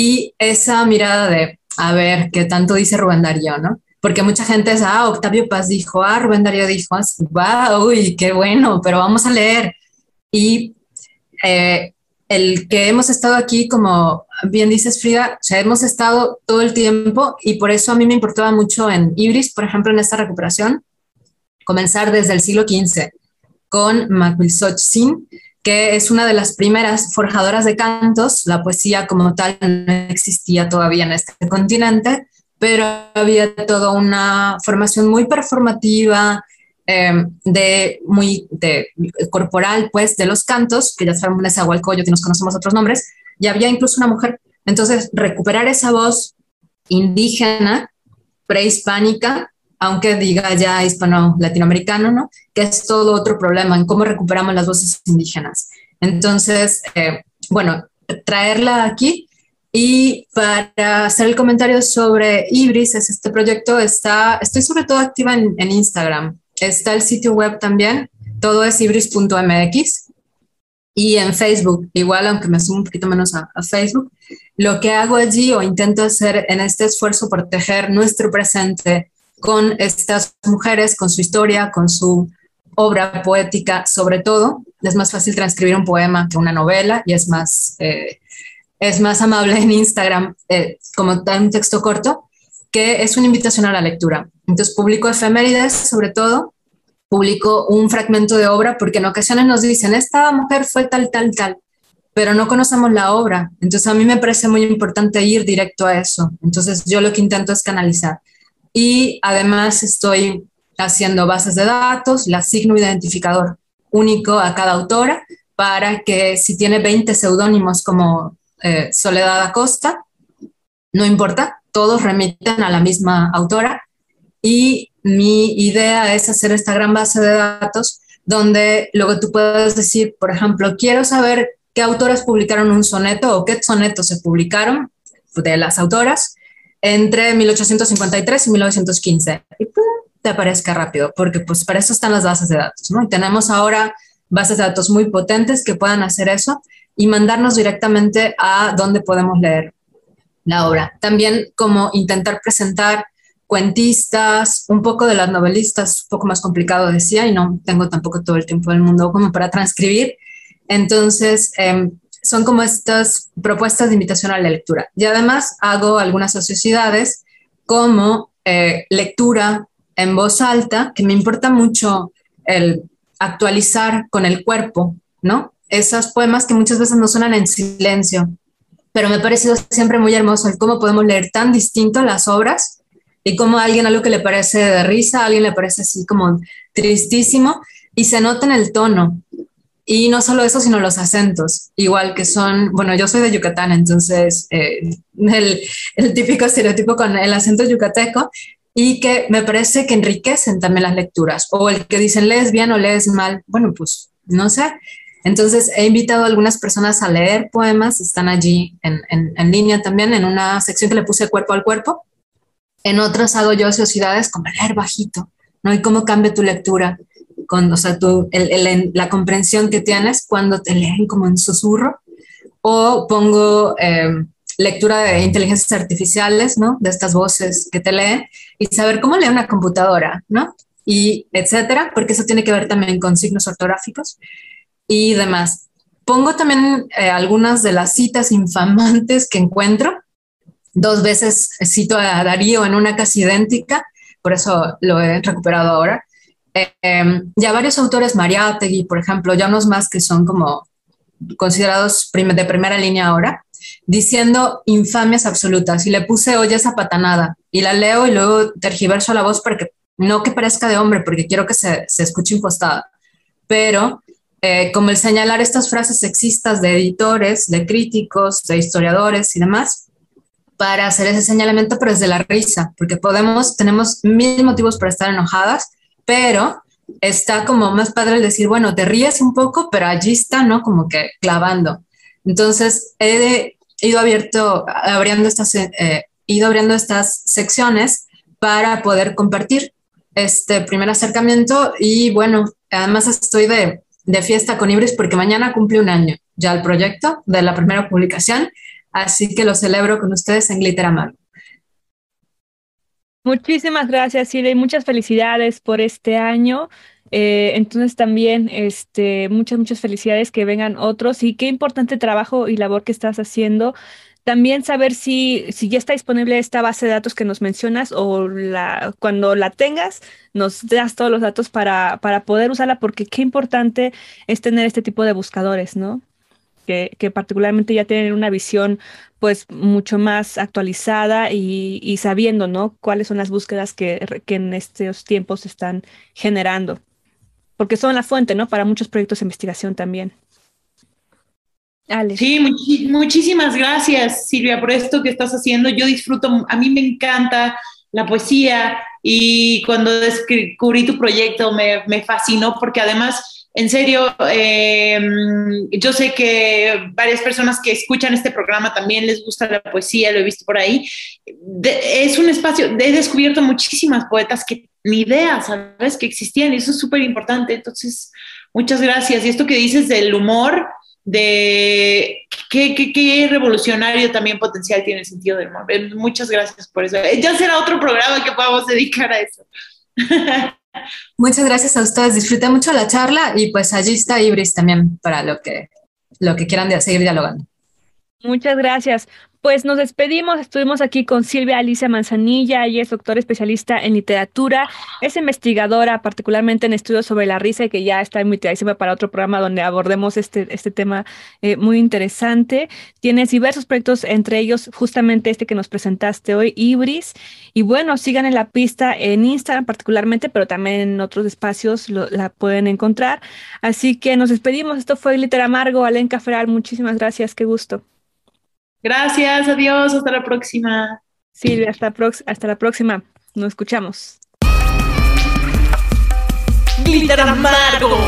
[SPEAKER 1] y esa mirada de, a ver, ¿qué tanto dice Rubén Darío, no? Porque mucha gente es, ah, Octavio Paz dijo, ah, Rubén Darío dijo, ah, uy, qué bueno, pero vamos a leer. Y eh, el que hemos estado aquí, como bien dices Frida, o sea, hemos estado todo el tiempo y por eso a mí me importaba mucho en Ibris, por ejemplo, en esta recuperación, comenzar desde el siglo XV con Macuilxochitl, que es una de las primeras forjadoras de cantos. La poesía como tal no existía todavía en este continente, pero había toda una formación muy performativa, Em, de muy corporal, pues, de los cantos, que ya sabemos Nezahualcóyotl que nos conocemos otros nombres, y había incluso una mujer. Entonces, recuperar esa voz indígena, prehispánica, aunque diga ya hispano-latinoamericano, ¿no? Que es todo otro problema en cómo recuperamos las voces indígenas. Entonces, eh, bueno, traerla aquí Y para hacer el comentario sobre Ibris, es este proyecto, está, estoy sobre todo activa en, Instagram. Está el sitio web también, todo es ibris.mx. Y en Facebook, igual, aunque me sumo un poquito menos a, a, Facebook, lo que hago allí o intento hacer en este esfuerzo por proteger nuestro presente con estas mujeres, con su historia, con su obra poética, sobre todo, es más fácil transcribir un poema que una novela y es más, eh, es más amable en Instagram eh, como un texto corto, que es una invitación a la lectura. Entonces publico efemérides, sobre todo, publico un fragmento de obra porque en ocasiones nos dicen, esta mujer fue tal, tal, tal, pero no conocemos la obra. Entonces a mí me parece muy importante ir directo a eso. Entonces yo lo que intento es canalizar. Y además estoy haciendo bases de datos, le asigno identificador único a cada autora para que si tiene 20 seudónimos como eh, Soledad Acosta, no importa, todos remiten a la misma autora. Y mi idea es hacer esta gran base de datos donde luego tú puedes decir, por ejemplo, quiero saber qué autoras publicaron un soneto o qué sonetos se publicaron de las autoras entre 1853 y 1915. Y te aparezca rápido, porque pues para eso están las bases de datos, ¿no? Y tenemos ahora bases de datos muy potentes que puedan hacer eso y mandarnos directamente a donde podemos leer la obra. También como intentar presentar cuentistas, un poco de las novelistas, un poco más complicado decía, y no tengo tampoco todo el tiempo del mundo como para transcribir. Entonces, eh, son como estas propuestas de invitación a la lectura. Y además hago algunas sociedades como eh, lectura en voz alta, que me importa mucho el actualizar con el cuerpo, ¿no? Esos poemas que muchas veces no suenan en silencio, pero me ha parecido siempre muy hermoso el cómo podemos leer tan distinto las obras y cómo a alguien algo que le parece de risa, a alguien le parece así como tristísimo y se nota en el tono. Y no solo eso, sino los acentos, igual que son, bueno, yo soy de Yucatán, entonces eh, el, el, típico estereotipo con el acento yucateco, y que me parece que enriquecen también las lecturas. O el que dicen lees bien o lees mal, bueno, pues no sé. Entonces he invitado a algunas personas a leer poemas, están allí en, en, línea también, en una sección que le puse cuerpo al cuerpo. En otras hago yo sociedades como leer bajito, ¿no? Y cómo cambia tu lectura, con, o sea, el, la comprensión que tienes cuando te leen como en susurro. O pongo... Eh, lectura de inteligencias artificiales, ¿no? De estas voces que te leen y saber cómo lee una computadora, ¿no? Y etcétera, porque eso tiene que ver también con signos ortográficos y demás. Pongo también eh, algunas de las citas infamantes que encuentro. Dos veces cito a Darío en una casi idéntica, por eso lo he recuperado ahora. Eh, ya varios autores, Mariátegui, por ejemplo, ya unos más que son como considerados de primera línea ahora, diciendo infamias absolutas. Y le puse oye esa patanada y la leo y luego tergiverso la voz para que no que parezca de hombre, porque quiero que se, se escuche impostada. Pero eh, como el señalar estas frases sexistas de editores, de críticos, de historiadores y demás, para hacer ese señalamiento, pero desde la risa, porque podemos, tenemos mil motivos para estar enojadas, pero está como más padre el decir, bueno, te ríes un poco, pero allí está, ¿no? Como que clavando. Entonces, he ido abierto, abriendo estas, eh, ido abriendo estas secciones para poder compartir este primer acercamiento y bueno, además estoy de, de fiesta con Ibris porque mañana cumple un año ya el proyecto de la primera publicación, así que lo celebro con ustedes en Glitter Amargo.
[SPEAKER 2] Muchísimas gracias, Silvia, y muchas felicidades por este año. Eh, entonces también este, muchas, muchas felicidades que vengan otros y qué importante trabajo y labor que estás haciendo. También saber si, si ya está disponible esta base de datos que nos mencionas o la, cuando la tengas, nos das todos los datos para, para poder usarla, porque qué importante es tener este tipo de buscadores, ¿no? Que, particularmente ya tienen una visión pues mucho más actualizada y, sabiendo, ¿no? Cuáles son las búsquedas que, que en estos tiempos se están generando porque son la fuente, ¿no? Para muchos proyectos de investigación también.
[SPEAKER 3] Alex. Sí, muchísimas gracias, Silvia, por esto que estás haciendo. Yo disfruto, a mí me encanta la poesía y cuando descubrí tu proyecto me, me fascinó porque además En serio, em, yo sé que varias personas que escuchan este programa también les gusta la poesía, lo he visto por ahí. es un espacio, he descubierto muchísimas poetas que ni idea, ¿sabes? Que existían y eso es súper importante. Entonces, muchas gracias. Y esto que dices del humor, de qué, qué, qué, revolucionario también potencial tiene el sentido del humor. Muchas gracias por eso. Eh, ya será otro programa que podamos dedicar a eso. [laughs]
[SPEAKER 1] Muchas gracias a ustedes. Disfruté mucho la charla y pues allí está Ibris también para lo que, lo que quieran seguir dialogando.
[SPEAKER 2] Muchas gracias. Pues nos despedimos, estuvimos aquí con Silvia Alicia Manzanilla, ella es doctora especialista en literatura, es investigadora particularmente en estudios sobre la risa y que ya está invitadísima para otro programa donde abordemos este, este tema eh, muy interesante. Tienes diversos proyectos, entre ellos justamente este que nos presentaste hoy, Ibris. Y bueno, sigan en la pista en Instagram particularmente, pero también en otros espacios la pueden encontrar. Así que nos despedimos, esto fue Literamargo, Amargo, Alenca Feral, muchísimas gracias, qué gusto.
[SPEAKER 3] Gracias, adiós, hasta la próxima.
[SPEAKER 2] Silvia, hasta, hasta la próxima. Nos escuchamos.
[SPEAKER 4] Glitter amargo.